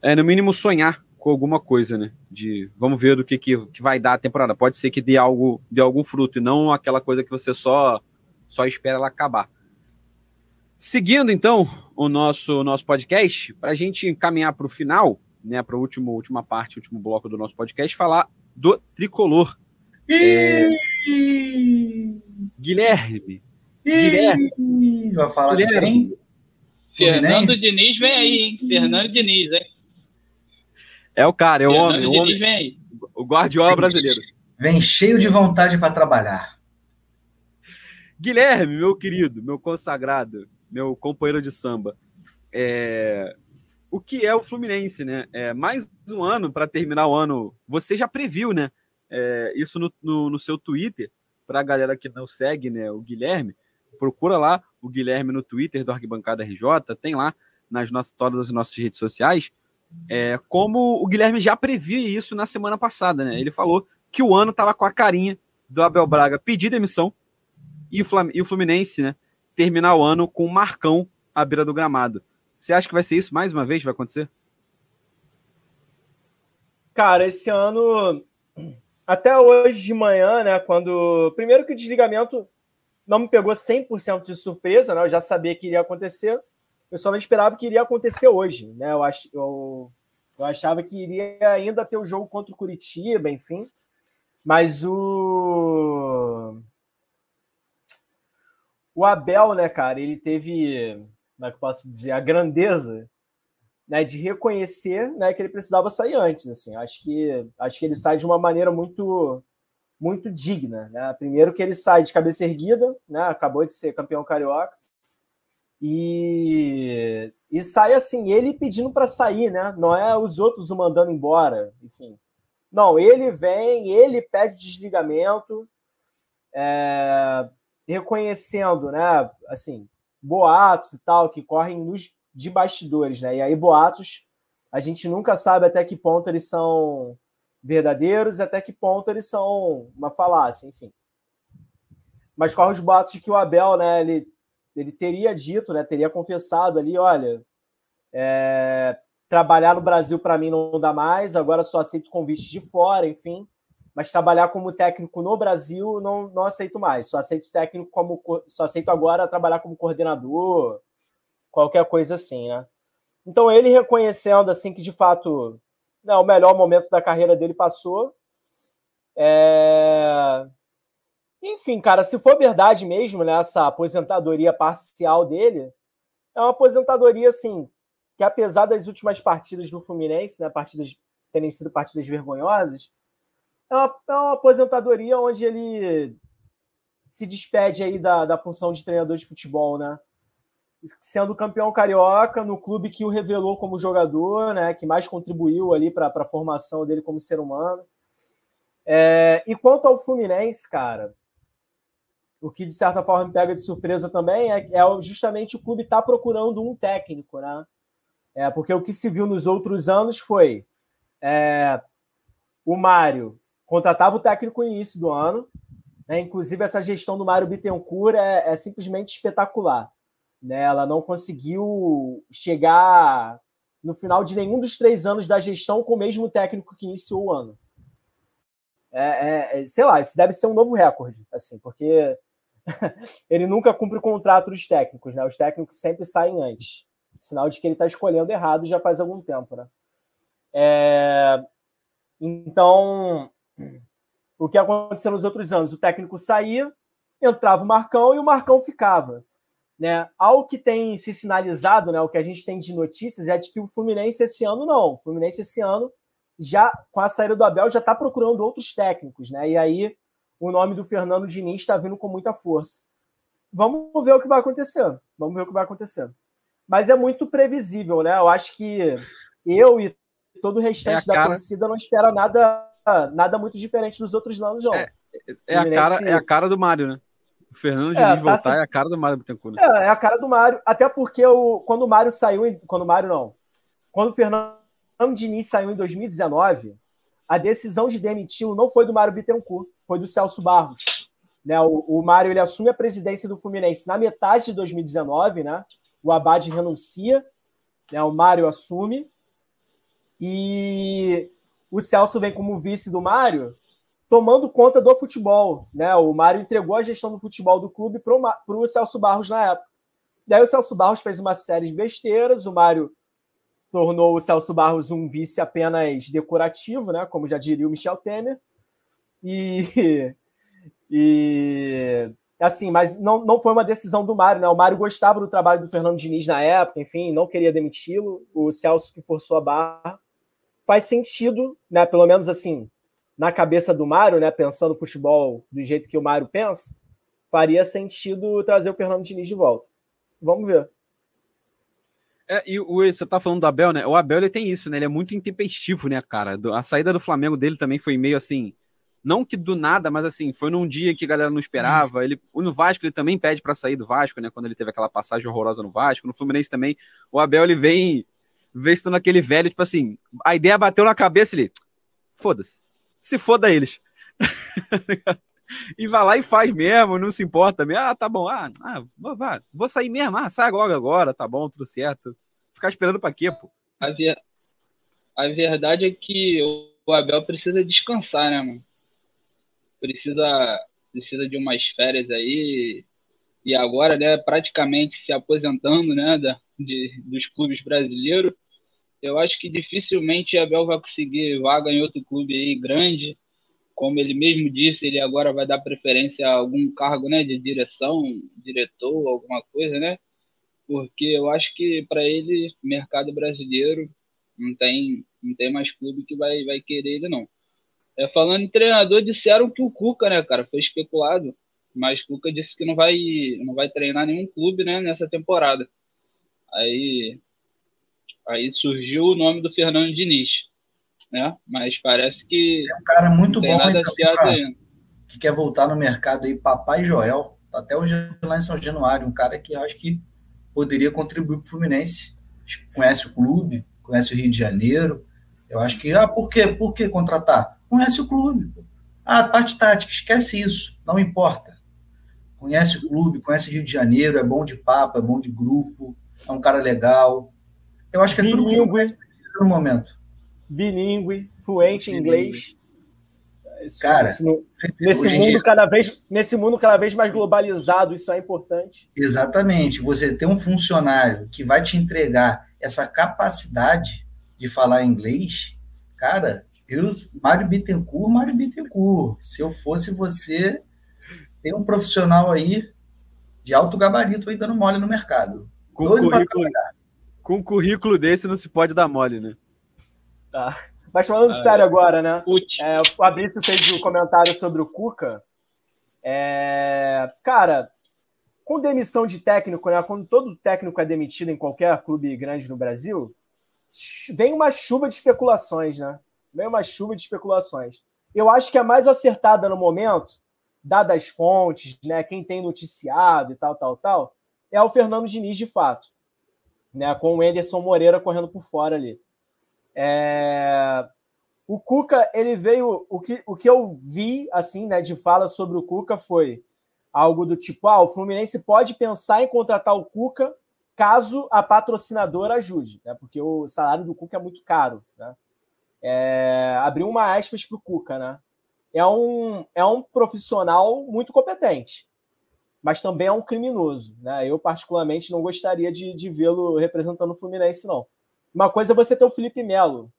é, no mínimo, sonhar com alguma coisa, né? De vamos ver do que, que, que vai dar a temporada. Pode ser que dê algo, dê algum fruto e não aquela coisa que você só só espera ela acabar. Seguindo então o nosso nosso podcast, para a gente caminhar para o final, né? Para a última última parte, último bloco do nosso podcast, falar do tricolor. É... Guilherme, Guilherme. Vai falar Guilherme. de quem? Fernando Diniz vem aí, hein? Fernando Diniz, hein? É o cara, é o homem. O, homem, vem aí. o Guardiola brasileiro. Vem cheio de vontade para trabalhar. Guilherme, meu querido, meu consagrado, meu companheiro de samba. É... O que é o Fluminense, né? É mais um ano para terminar o ano. Você já previu, né? É, isso no, no, no seu Twitter, para a galera que não segue, né? O Guilherme procura lá o Guilherme no Twitter do Arquibancada RJ, tem lá nas nossas, todas as nossas redes sociais. É, como o Guilherme já previa isso na semana passada, né? Ele falou que o ano estava com a carinha do Abel Braga pedir demissão e o, Fluminense, né? terminar o ano com o Marcão à beira do gramado. Você acha que vai ser isso mais uma vez? Vai acontecer? Cara, esse ano, até hoje de manhã, né? Quando. Primeiro que o desligamento não me pegou 100% de surpresa, né? Eu já sabia que iria acontecer. Eu só não esperava que iria acontecer hoje, né? Eu, ach... eu... eu achava que iria ainda ter o jogo contra o Curitiba, enfim. Mas o. O Abel, né, cara, ele teve, como é que eu posso dizer, a grandeza né, de reconhecer né, que ele precisava sair antes. Assim. Acho, que, acho que ele sai de uma maneira muito muito digna. Né? Primeiro que ele sai de cabeça erguida, né? acabou de ser campeão carioca, e, e sai assim, ele pedindo para sair, né? não é os outros o mandando embora, enfim. Não, ele vem, ele pede desligamento, é, reconhecendo, né, assim, boatos e tal que correm nos de bastidores, né? E aí boatos, a gente nunca sabe até que ponto eles são verdadeiros e até que ponto eles são uma falácia, enfim. Mas corre os boatos de que o Abel, né, ele, ele teria dito, né, teria confessado ali, olha, é, trabalhar no Brasil para mim não dá mais, agora só aceito convites de fora, enfim. Mas trabalhar como técnico no Brasil não, não aceito mais. Só aceito técnico como só aceito agora trabalhar como coordenador, qualquer coisa assim, né? Então ele reconhecendo assim que de fato não, o melhor momento da carreira dele passou. É... Enfim, cara, se for verdade mesmo, né, essa aposentadoria parcial dele, é uma aposentadoria assim que apesar das últimas partidas do Fluminense, né, partidas terem sido partidas vergonhosas, é uma, é uma aposentadoria onde ele se despede aí da, da função de treinador de futebol, né? Sendo campeão carioca no clube que o revelou como jogador, né, que mais contribuiu ali para a formação dele como ser humano. É, e quanto ao Fluminense, cara, o que de certa forma me pega de surpresa também é, é justamente o clube estar tá procurando um técnico, né? É, porque o que se viu nos outros anos foi é, o Mário contratava o técnico no início do ano, né? inclusive essa gestão do Mário Bittencourt é, é simplesmente espetacular. Né? Ela não conseguiu chegar no final de nenhum dos três anos da gestão com o mesmo técnico que iniciou o ano. É, é, é sei lá, isso deve ser um novo recorde, assim, porque ele nunca cumpre o contrato dos técnicos, né? Os técnicos sempre saem antes. Sinal de que ele está escolhendo errado já faz algum tempo, né? É... Então, o que aconteceu nos outros anos? O técnico saía, entrava o Marcão e o Marcão ficava. Né? Ao que tem se sinalizado, né, o que a gente tem de notícias é de que o Fluminense esse ano não. O Fluminense esse ano, já com a saída do Abel, já está procurando outros técnicos. Né? E aí o nome do Fernando Diniz está vindo com muita força. Vamos ver o que vai acontecer. Vamos ver o que vai acontecer. Mas é muito previsível, né? Eu acho que eu e todo o restante é da cara... torcida não espera nada, nada muito diferente dos outros anos, não. É, é, a cara, é a cara do Mário, né? O Fernando Diniz é, tá voltar se... é a cara do Mário Bittencourt. Né? É, é a cara do Mário. Até porque o, quando o Mário saiu. Quando o Mário não. Quando o Fernando Diniz saiu em 2019, a decisão de demitir não foi do Mário Bittencourt, foi do Celso Barros. Né, o, o Mário ele assume a presidência do Fluminense na metade de 2019, né? O Abad renuncia, né, o Mário assume. E o Celso vem como vice do Mário tomando conta do futebol. Né? O Mário entregou a gestão do futebol do clube para o Celso Barros na época. Daí o Celso Barros fez uma série de besteiras, o Mário tornou o Celso Barros um vice apenas decorativo, né? como já diria o Michel Temer. E, e assim, mas não, não foi uma decisão do Mário, né? O Mário gostava do trabalho do Fernando Diniz na época, enfim, não queria demiti-lo. O Celso que forçou a barra. Faz sentido, né? Pelo menos assim, na cabeça do Mário, né, pensando o futebol do jeito que o Mário pensa, faria sentido trazer o Fernando Diniz de volta. Vamos ver. É, e o, você tá falando do Abel, né? O Abel ele tem isso, né? Ele é muito intempestivo, né, cara? A saída do Flamengo dele também foi meio assim, não que do nada, mas assim, foi num dia que a galera não esperava. Ele, no Vasco ele também pede para sair do Vasco, né? Quando ele teve aquela passagem horrorosa no Vasco, no Fluminense também. O Abel ele vem vestindo aquele velho, tipo assim, a ideia bateu na cabeça ele, foda-se se foda eles. e vai lá e faz mesmo, não se importa mesmo. Ah, tá bom. Ah, ah vá, vou sair mesmo. Ah, sai logo agora, tá bom, tudo certo. Ficar esperando pra quê, pô? A, ver... a verdade é que o Abel precisa descansar, né, mano? Precisa, precisa de umas férias aí. E agora, né, praticamente se aposentando, né, da, de, dos clubes brasileiros. Eu acho que dificilmente Abel vai conseguir vaga em outro clube aí grande como ele mesmo disse, ele agora vai dar preferência a algum cargo né, de direção, diretor, alguma coisa, né? Porque eu acho que para ele, mercado brasileiro, não tem, não tem mais clube que vai, vai querer ele, não. É, falando em treinador, disseram que o Cuca, né, cara, foi especulado, mas Cuca disse que não vai, não vai treinar nenhum clube, né, nessa temporada. Aí, aí surgiu o nome do Fernando Diniz né? Mas parece que. É um cara muito bom nada então, que quer voltar no mercado aí, Papai Joel. Tá até hoje lá em São Januário, um cara que acho que poderia contribuir para o Fluminense. Conhece o clube, conhece o Rio de Janeiro. Eu acho que, ah, por quê? Por que contratar? Conhece o clube. Ah, parte tática, esquece isso, não importa. Conhece o clube, conhece o Rio de Janeiro, é bom de papo, é bom de grupo, é um cara legal. Eu acho que é tudo que precisa no momento bilíngue, fluente em inglês. Isso, Cara, isso, nesse mundo dia... cada vez nesse mundo cada vez mais globalizado, isso é importante. Exatamente. Você ter um funcionário que vai te entregar essa capacidade de falar inglês, cara, eu, Mário Bittencourt, Mário Bittencourt. Se eu fosse você, tem um profissional aí de alto gabarito aí dando mole no mercado. Com, currículo, com um currículo desse não se pode dar mole, né? Tá. Mas falando ah, sério agora, né? É, o Fabrício fez o um comentário sobre o Cuca. É, cara, com demissão de técnico, né? Quando todo técnico é demitido em qualquer clube grande no Brasil, vem uma chuva de especulações, né? Vem uma chuva de especulações. Eu acho que a mais acertada no momento, dadas as fontes, né? Quem tem noticiado e tal, tal, tal, é o Fernando Diniz de fato, né? Com o Enderson Moreira correndo por fora ali. É... O Cuca, ele veio. O que, o que eu vi, assim, né, de fala sobre o Cuca foi algo do tipo: ah, o Fluminense pode pensar em contratar o Cuca caso a patrocinadora ajude, né? Porque o salário do Cuca é muito caro, né? É... Abriu uma aspas para o Cuca, né? É um, é um profissional muito competente, mas também é um criminoso, né? Eu, particularmente, não gostaria de, de vê-lo representando o Fluminense, não. Uma coisa é você ter o Felipe Melo,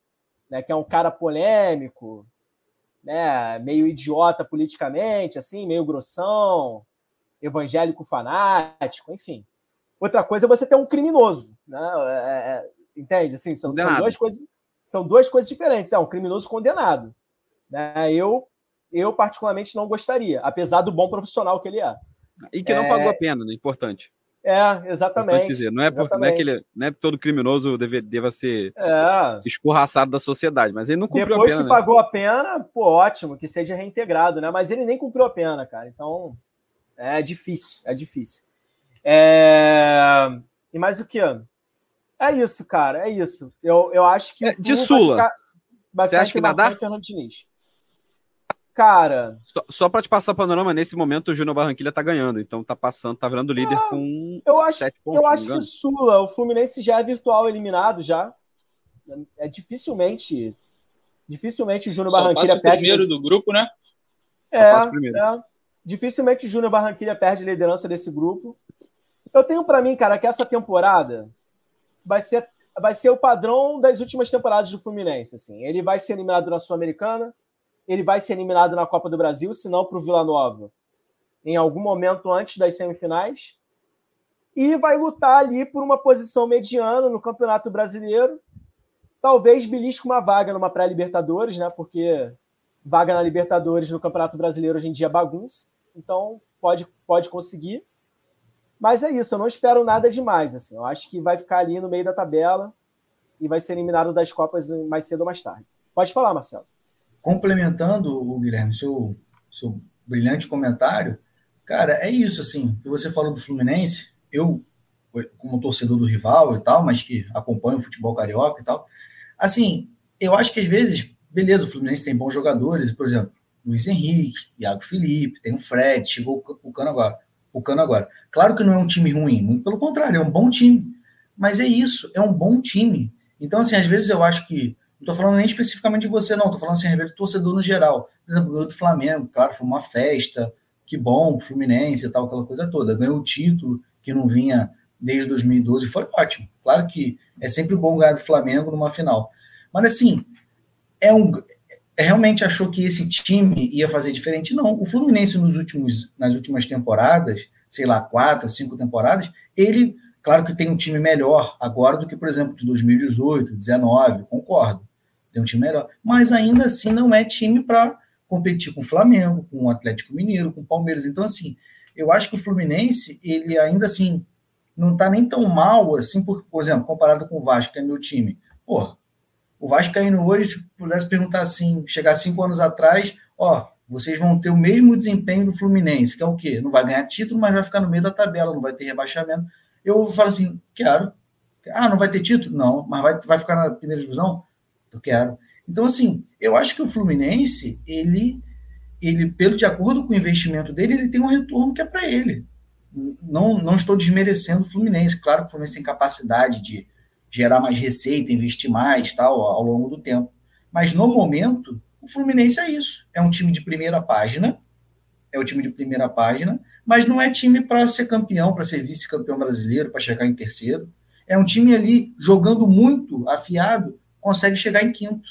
né, que é um cara polêmico, né, meio idiota politicamente, assim, meio grossão, evangélico fanático, enfim. Outra coisa é você ter um criminoso, né? É, é entende? Assim, são, são, duas coisas, são duas coisas diferentes. É um criminoso condenado. Né? Eu, eu particularmente não gostaria, apesar do bom profissional que ele é. E que não é... pagou a pena, né? Importante. É, exatamente. Dizer, não, é por, não, é que ele, não é todo criminoso deve, deva ser é. escorraçado da sociedade, mas ele não cumpriu Depois a pena. Depois que né? pagou a pena, pô, ótimo, que seja reintegrado, né? Mas ele nem cumpriu a pena, cara. Então, é difícil, é difícil. É... E mais o que? É isso, cara, é isso. Eu, eu acho que. É, de Sula. Ficar, vai Você acha que nadar? Fernando Diniz. Cara. Só, só para te passar panorama, nesse momento o Júnior Barranquilla tá ganhando, então tá passando, tá virando líder ah, com eu acho, sete pontos. Eu acho que Sula, o Fluminense já é virtual eliminado já. É dificilmente. Dificilmente o Júnior Barranquilla perde. primeiro do grupo, né? É, é. Dificilmente o Júnior Barranquilla perde a liderança desse grupo. Eu tenho para mim, cara, que essa temporada vai ser, vai ser o padrão das últimas temporadas do Fluminense. Assim. Ele vai ser eliminado na Sul-Americana, ele vai ser eliminado na Copa do Brasil, se não para o Vila Nova, em algum momento antes das semifinais, e vai lutar ali por uma posição mediana no Campeonato Brasileiro. Talvez belisque uma vaga numa pré-Libertadores, né? Porque vaga na Libertadores no Campeonato Brasileiro hoje em dia é bagunça. Então pode, pode conseguir. Mas é isso, eu não espero nada demais. Assim. Eu acho que vai ficar ali no meio da tabela e vai ser eliminado das Copas mais cedo ou mais tarde. Pode falar, Marcelo complementando o Guilherme, seu, seu brilhante comentário, cara, é isso, assim, que você falou do Fluminense, eu, como torcedor do rival e tal, mas que acompanho o futebol carioca e tal, assim, eu acho que às vezes, beleza, o Fluminense tem bons jogadores, por exemplo, Luiz Henrique, Iago Felipe, tem o Fred, chegou o Cano agora. O Cano agora. Claro que não é um time ruim, muito pelo contrário, é um bom time. Mas é isso, é um bom time. Então, assim, às vezes eu acho que. Estou falando nem especificamente de você, não, estou falando assim, do torcedor no geral. Por exemplo, do Flamengo, claro, foi uma festa, que bom, Fluminense e tal, aquela coisa toda. Ganhou o título que não vinha desde 2012, foi ótimo. Claro que é sempre bom ganhar do Flamengo numa final. Mas assim, é um realmente achou que esse time ia fazer diferente? Não. O Fluminense nos últimos, nas últimas temporadas, sei lá, quatro, cinco temporadas, ele, claro que tem um time melhor agora do que, por exemplo, de 2018, 19, concordo. Tem um time melhor. Mas ainda assim não é time para competir com o Flamengo, com o Atlético Mineiro, com o Palmeiras. Então, assim, eu acho que o Fluminense, ele ainda assim, não está nem tão mal assim, por, por exemplo, comparado com o Vasco, que é meu time. Porra, o Vascaíno hoje, se pudesse perguntar assim, chegar cinco anos atrás, ó, vocês vão ter o mesmo desempenho do Fluminense, que é o quê? Não vai ganhar título, mas vai ficar no meio da tabela, não vai ter rebaixamento. Eu falo assim, quero. Ah, não vai ter título? Não, mas vai, vai ficar na primeira divisão? Eu quero. Então, assim, eu acho que o Fluminense, ele, ele pelo de acordo com o investimento dele, ele tem um retorno que é para ele. Não, não estou desmerecendo o Fluminense. Claro que o Fluminense tem capacidade de gerar mais receita, investir mais, tal, ao longo do tempo. Mas no momento, o Fluminense é isso. É um time de primeira página, é o time de primeira página, mas não é time para ser campeão, para ser vice-campeão brasileiro, para chegar em terceiro. É um time ali jogando muito, afiado, consegue chegar em quinto.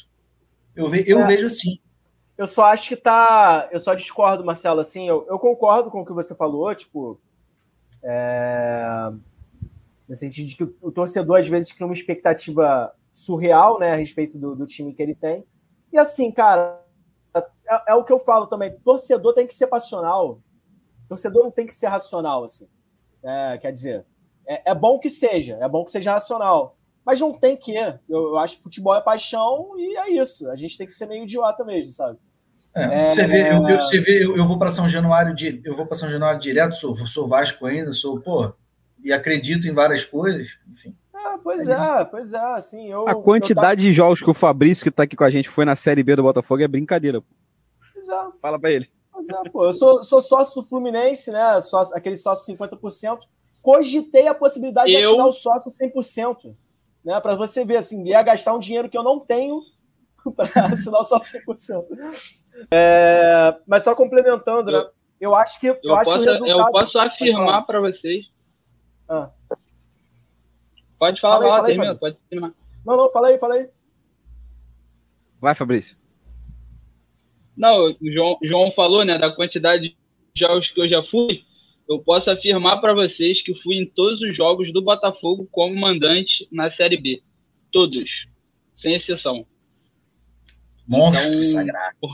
Eu, ve, eu é. vejo assim. Eu só acho que tá. Eu só discordo, Marcelo. Assim, eu, eu concordo com o que você falou. Tipo, é, no sentido de que o, torcedor às vezes cria uma expectativa surreal, né, a respeito do, do time que ele tem. E assim, cara, é, é, o que eu falo também. Torcedor tem que ser passional. Torcedor não tem que ser racional, assim. É, quer dizer, é, é, bom que seja, é bom que seja racional. Mas não tem que. Eu, eu, acho que futebol é paixão e é isso. A gente tem que ser meio idiota mesmo, sabe? É, você vê, eu, eu, você vê, eu, eu vou para São Januário, de, eu vou para São Januário direto, sou, sou Vasco ainda, sou, pô, e acredito em várias coisas, enfim. Ah, pois é, é pois é, assim, eu, A quantidade eu de jogos que o Fabrício, que está aqui com a gente, foi na Série B do Botafogo é brincadeira. Pois é. Fala para ele. Pois é, pô, eu sou, sou sócio do Fluminense, né, sócio, aquele sócio 50%, cogitei a possibilidade eu... de assinar o sócio 100%, né, para você ver, assim, ia gastar um dinheiro que eu não tenho para assinar o sócio 100%. É, mas só complementando, né, eu acho que eu, eu acho posso, que resultado... eu posso afirmar para vocês ah. Pode falar, fala aí, fala termina, pode terminar. Não, não, fala aí, fala aí. Vai, Fabrício. Não, o João, João falou, né, da quantidade de jogos que eu já fui. Eu posso afirmar para vocês que fui em todos os jogos do Botafogo como mandante na Série B. Todos, sem exceção. Monstro então, sagrado.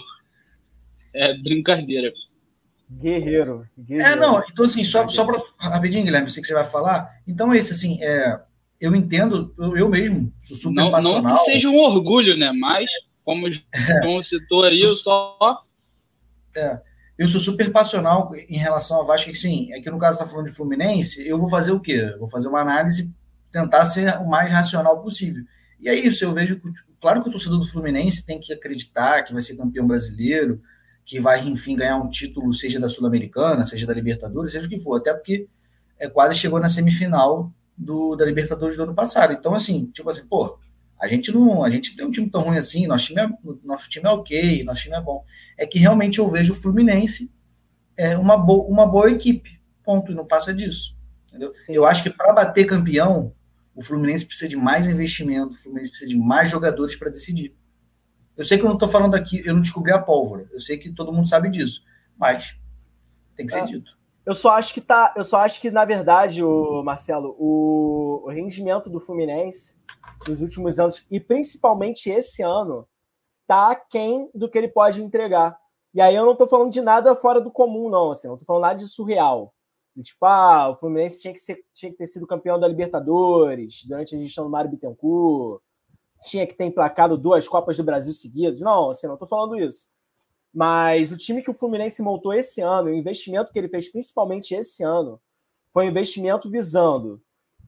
É brincadeira. Guerreiro, guerreiro. É, não, então assim, só, só para rapidinho, Guilherme, eu sei que você vai falar. Então é isso, assim, é, eu entendo, eu, eu mesmo sou super não, passional. Não que seja um orgulho, né? Mas, como o João citou aí, eu só. É, eu sou super passional em relação ao Vasco, que sim, é que no caso está falando de Fluminense, eu vou fazer o quê? Vou fazer uma análise, tentar ser o mais racional possível. E é isso, eu vejo, claro que o torcedor do Fluminense tem que acreditar que vai ser campeão brasileiro, que vai, enfim, ganhar um título, seja da Sul-Americana, seja da Libertadores, seja o que for, até porque é, quase chegou na semifinal do, da Libertadores do ano passado. Então, assim, tipo assim, pô, a gente não, a gente tem um time tão ruim assim, nosso time é, nosso time é ok, nosso time é bom. É que realmente eu vejo o Fluminense é uma, bo, uma boa equipe, ponto, e não passa disso. Entendeu? Eu acho que para bater campeão, o Fluminense precisa de mais investimento, o Fluminense precisa de mais jogadores para decidir. Eu sei que eu não estou falando aqui, eu não descobri a pólvora. Eu sei que todo mundo sabe disso, mas tem que ser é. dito. Eu só acho que tá, eu só acho que na verdade, o Marcelo, o, o rendimento do Fluminense nos últimos anos e principalmente esse ano tá aquém do que ele pode entregar. E aí eu não estou falando de nada fora do comum, não, assim, não estou falando nada de surreal. tipo, ah, o Fluminense tinha que, ser, tinha que ter sido campeão da Libertadores durante a gestão do Mário Bittencourt tinha que ter emplacado duas Copas do Brasil seguidas. Não, assim, não estou falando isso. Mas o time que o Fluminense montou esse ano, o investimento que ele fez principalmente esse ano, foi um investimento visando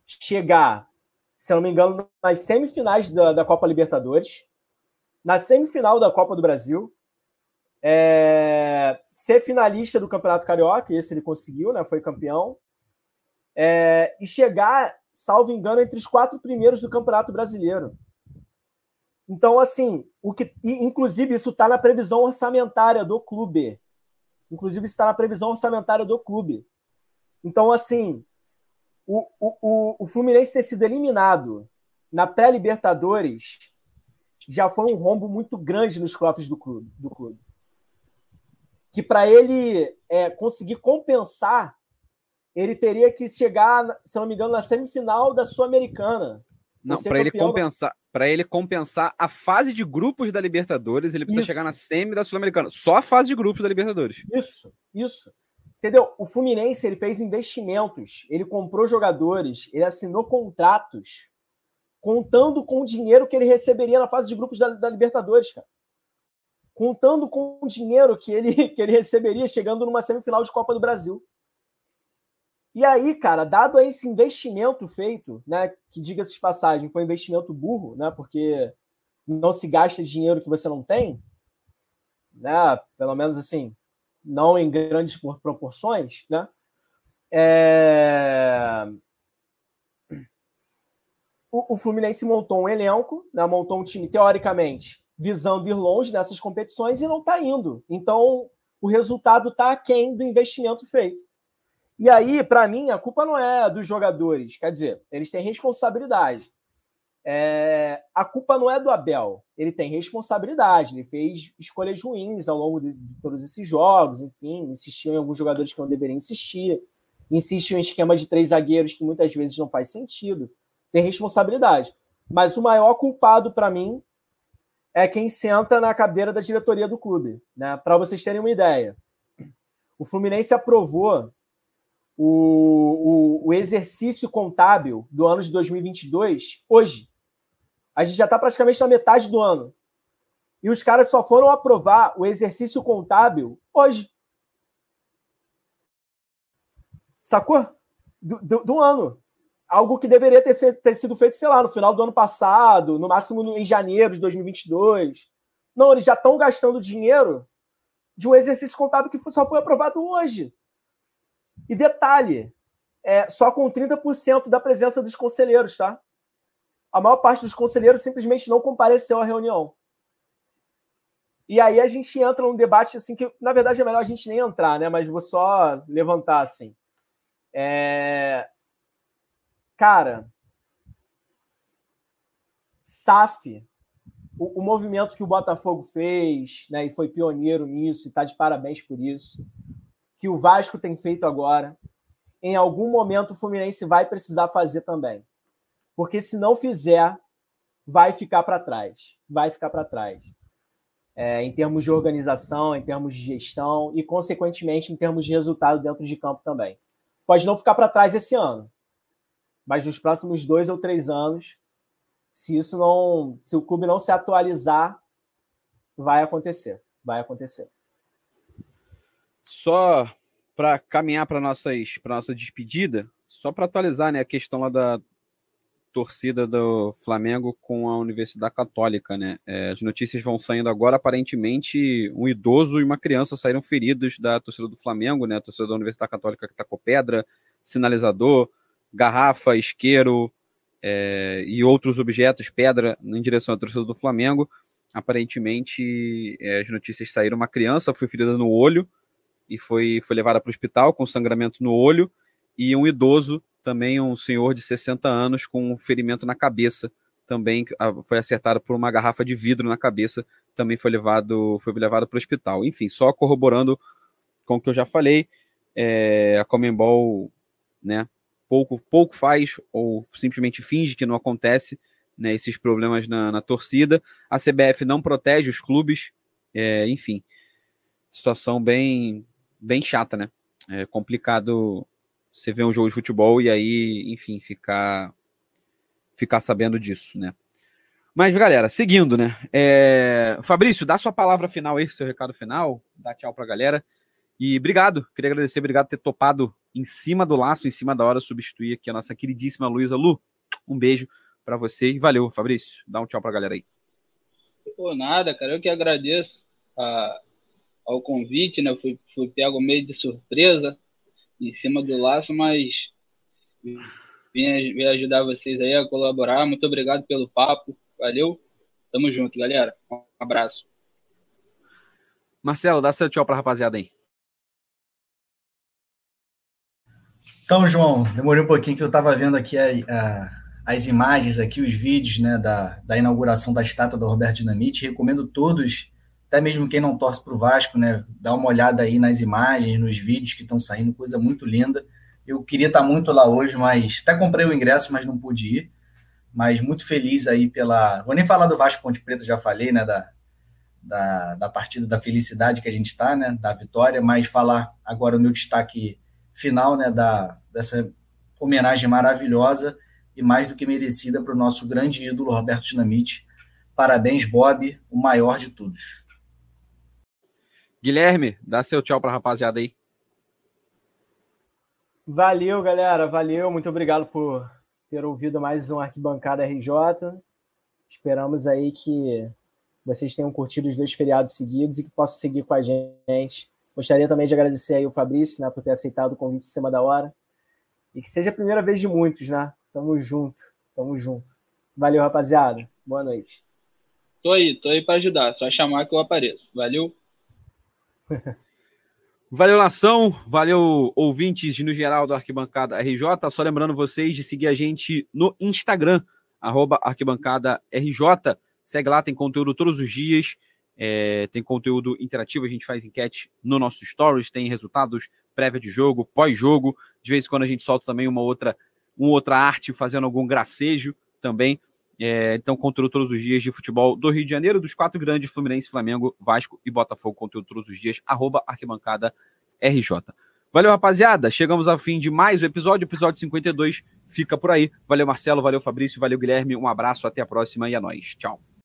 chegar, se não me engano, nas semifinais da, da Copa Libertadores, na semifinal da Copa do Brasil é, ser finalista do Campeonato Carioca, esse ele conseguiu, né? Foi campeão. É, e chegar, salvo engano, entre os quatro primeiros do Campeonato Brasileiro. Então, assim, o que, inclusive, isso está na previsão orçamentária do clube. Inclusive, está na previsão orçamentária do clube. Então, assim, o, o, o Fluminense ter sido eliminado na pré-Libertadores já foi um rombo muito grande nos cofres do clube. Do clube. Que para ele é, conseguir compensar, ele teria que chegar, se não me engano, na semifinal da Sul-Americana. Não, para ele compensar, para ele compensar a fase de grupos da Libertadores, ele precisa isso. chegar na semi da Sul-Americana. Só a fase de grupos da Libertadores. Isso, isso. Entendeu? O Fluminense ele fez investimentos, ele comprou jogadores, ele assinou contratos, contando com o dinheiro que ele receberia na fase de grupos da, da Libertadores, cara. Contando com o dinheiro que ele, que ele receberia chegando numa semifinal de Copa do Brasil. E aí, cara, dado esse investimento feito, né, que diga-se de passagem, foi um investimento burro, né, porque não se gasta dinheiro que você não tem, né, pelo menos assim, não em grandes proporções, né, é... o, o Fluminense montou um elenco, né, montou um time teoricamente visando ir longe nessas competições e não está indo. Então, o resultado está aquém do investimento feito. E aí, para mim, a culpa não é dos jogadores. Quer dizer, eles têm responsabilidade. É, a culpa não é do Abel. Ele tem responsabilidade. Ele fez escolhas ruins ao longo de, de todos esses jogos. Enfim, insistiu em alguns jogadores que não deveriam insistir. Insistiu em esquema de três zagueiros que muitas vezes não faz sentido. Tem responsabilidade. Mas o maior culpado para mim é quem senta na cadeira da diretoria do clube. Né? Para vocês terem uma ideia, o Fluminense aprovou o, o, o exercício contábil do ano de 2022 hoje. A gente já está praticamente na metade do ano. E os caras só foram aprovar o exercício contábil hoje. Sacou? Do, do, do ano. Algo que deveria ter, ser, ter, sido feito, sei lá, no final do ano passado, no máximo em janeiro de 2022. Não, eles já estão gastando dinheiro de um exercício contábil que só foi aprovado hoje. E detalhe, é, só com 30% da presença dos conselheiros, tá? A maior parte dos conselheiros simplesmente não compareceu à reunião. E aí a gente entra num debate assim que, na verdade, é melhor a gente nem entrar, né? Mas vou só levantar assim. É... Cara, SAF, o, o, movimento que o Botafogo fez, né? E foi pioneiro nisso, e tá de parabéns por isso que o Vasco tem feito agora, em algum momento o Fluminense vai precisar fazer também. Porque se não fizer, vai ficar para trás. Vai ficar para trás. É, em termos de organização, em termos de gestão e, consequentemente, em termos de resultado dentro de campo também. Pode não ficar para trás esse ano, mas nos próximos dois ou três anos, se isso não, se o clube não se atualizar, vai acontecer, vai acontecer. Só para caminhar para nossas para nossa despedida, só para atualizar, né, a questão lá da torcida do Flamengo com a Universidade Católica, né? É, as notícias vão saindo agora. Aparentemente, um idoso e uma criança saíram feridos da torcida do Flamengo, né? A torcida da Universidade Católica que tacou pedra, sinalizador, garrafa, isqueiro é, e outros objetos, pedra, em direção à torcida do Flamengo. Aparentemente, é, as notícias saíram. Uma criança foi ferida no olho e foi, foi levada para o hospital com sangramento no olho, e um idoso, também um senhor de 60 anos, com um ferimento na cabeça, também foi acertado por uma garrafa de vidro na cabeça, também foi levado foi levado para o hospital. Enfim, só corroborando com o que eu já falei, é, a Comembol, né, pouco, pouco faz ou simplesmente finge que não acontece, né, esses problemas na, na torcida. A CBF não protege os clubes, é, enfim, situação bem bem chata, né? É complicado você ver um jogo de futebol e aí, enfim, ficar ficar sabendo disso, né? Mas, galera, seguindo, né? É... Fabrício, dá sua palavra final aí, seu recado final, dá tchau pra galera. E obrigado, queria agradecer, obrigado por ter topado em cima do laço, em cima da hora, substituir aqui a nossa queridíssima Luísa Lu. Um beijo para você e valeu, Fabrício. Dá um tchau pra galera aí. Pô, nada, cara, eu que agradeço a, ao convite, né? Fui, fui pego meio de surpresa em cima do laço, mas vim, vim ajudar vocês aí a colaborar. Muito obrigado pelo papo. Valeu. Tamo junto, galera. Um abraço. Marcelo, dá seu tchau pra rapaziada aí. Então, João, demorei um pouquinho que eu estava vendo aqui a, a, as imagens aqui, os vídeos né, da, da inauguração da estátua do Roberto Dinamite. Recomendo todos, até mesmo quem não torce para o Vasco, né, dar uma olhada aí nas imagens, nos vídeos que estão saindo, coisa muito linda. Eu queria estar muito lá hoje, mas até comprei o ingresso, mas não pude ir. Mas muito feliz aí pela. Vou nem falar do Vasco Ponte Preta, já falei, né? Da, da, da partida da felicidade que a gente está, né? Da vitória, mas falar agora o meu destaque final, né? Da, dessa homenagem maravilhosa e mais do que merecida para o nosso grande ídolo Roberto Dinamite. Parabéns, Bob, o maior de todos. Guilherme, dá seu tchau para a rapaziada aí. Valeu, galera. Valeu. Muito obrigado por ter ouvido mais um Arquibancada RJ. Esperamos aí que vocês tenham curtido os dois feriados seguidos e que possam seguir com a gente. Gostaria também de agradecer aí o Fabrício, né, por ter aceitado o convite em cima da hora. E que seja a primeira vez de muitos, né? Tamo junto, tamo junto. Valeu, rapaziada. Boa noite. Tô aí, tô aí para ajudar. Só chamar que eu apareço. Valeu. Valeu, nação. Valeu, ouvintes no geral do Arquibancada RJ. Só lembrando vocês de seguir a gente no Instagram, arroba Arquibancada RJ. Segue lá, tem conteúdo todos os dias. É, tem conteúdo interativo, a gente faz enquete no nosso stories, tem resultados prévia de jogo, pós-jogo. De vez em quando a gente solta também uma outra, uma outra arte fazendo algum gracejo também. É, então, conteúdo todos os dias de futebol do Rio de Janeiro, dos quatro grandes, Fluminense, Flamengo, Vasco e Botafogo. Conteúdo todos os dias, arroba arquibancada RJ. Valeu, rapaziada. Chegamos ao fim de mais um episódio, episódio 52. Fica por aí. Valeu, Marcelo. Valeu, Fabrício. Valeu, Guilherme. Um abraço. Até a próxima e a nós. Tchau.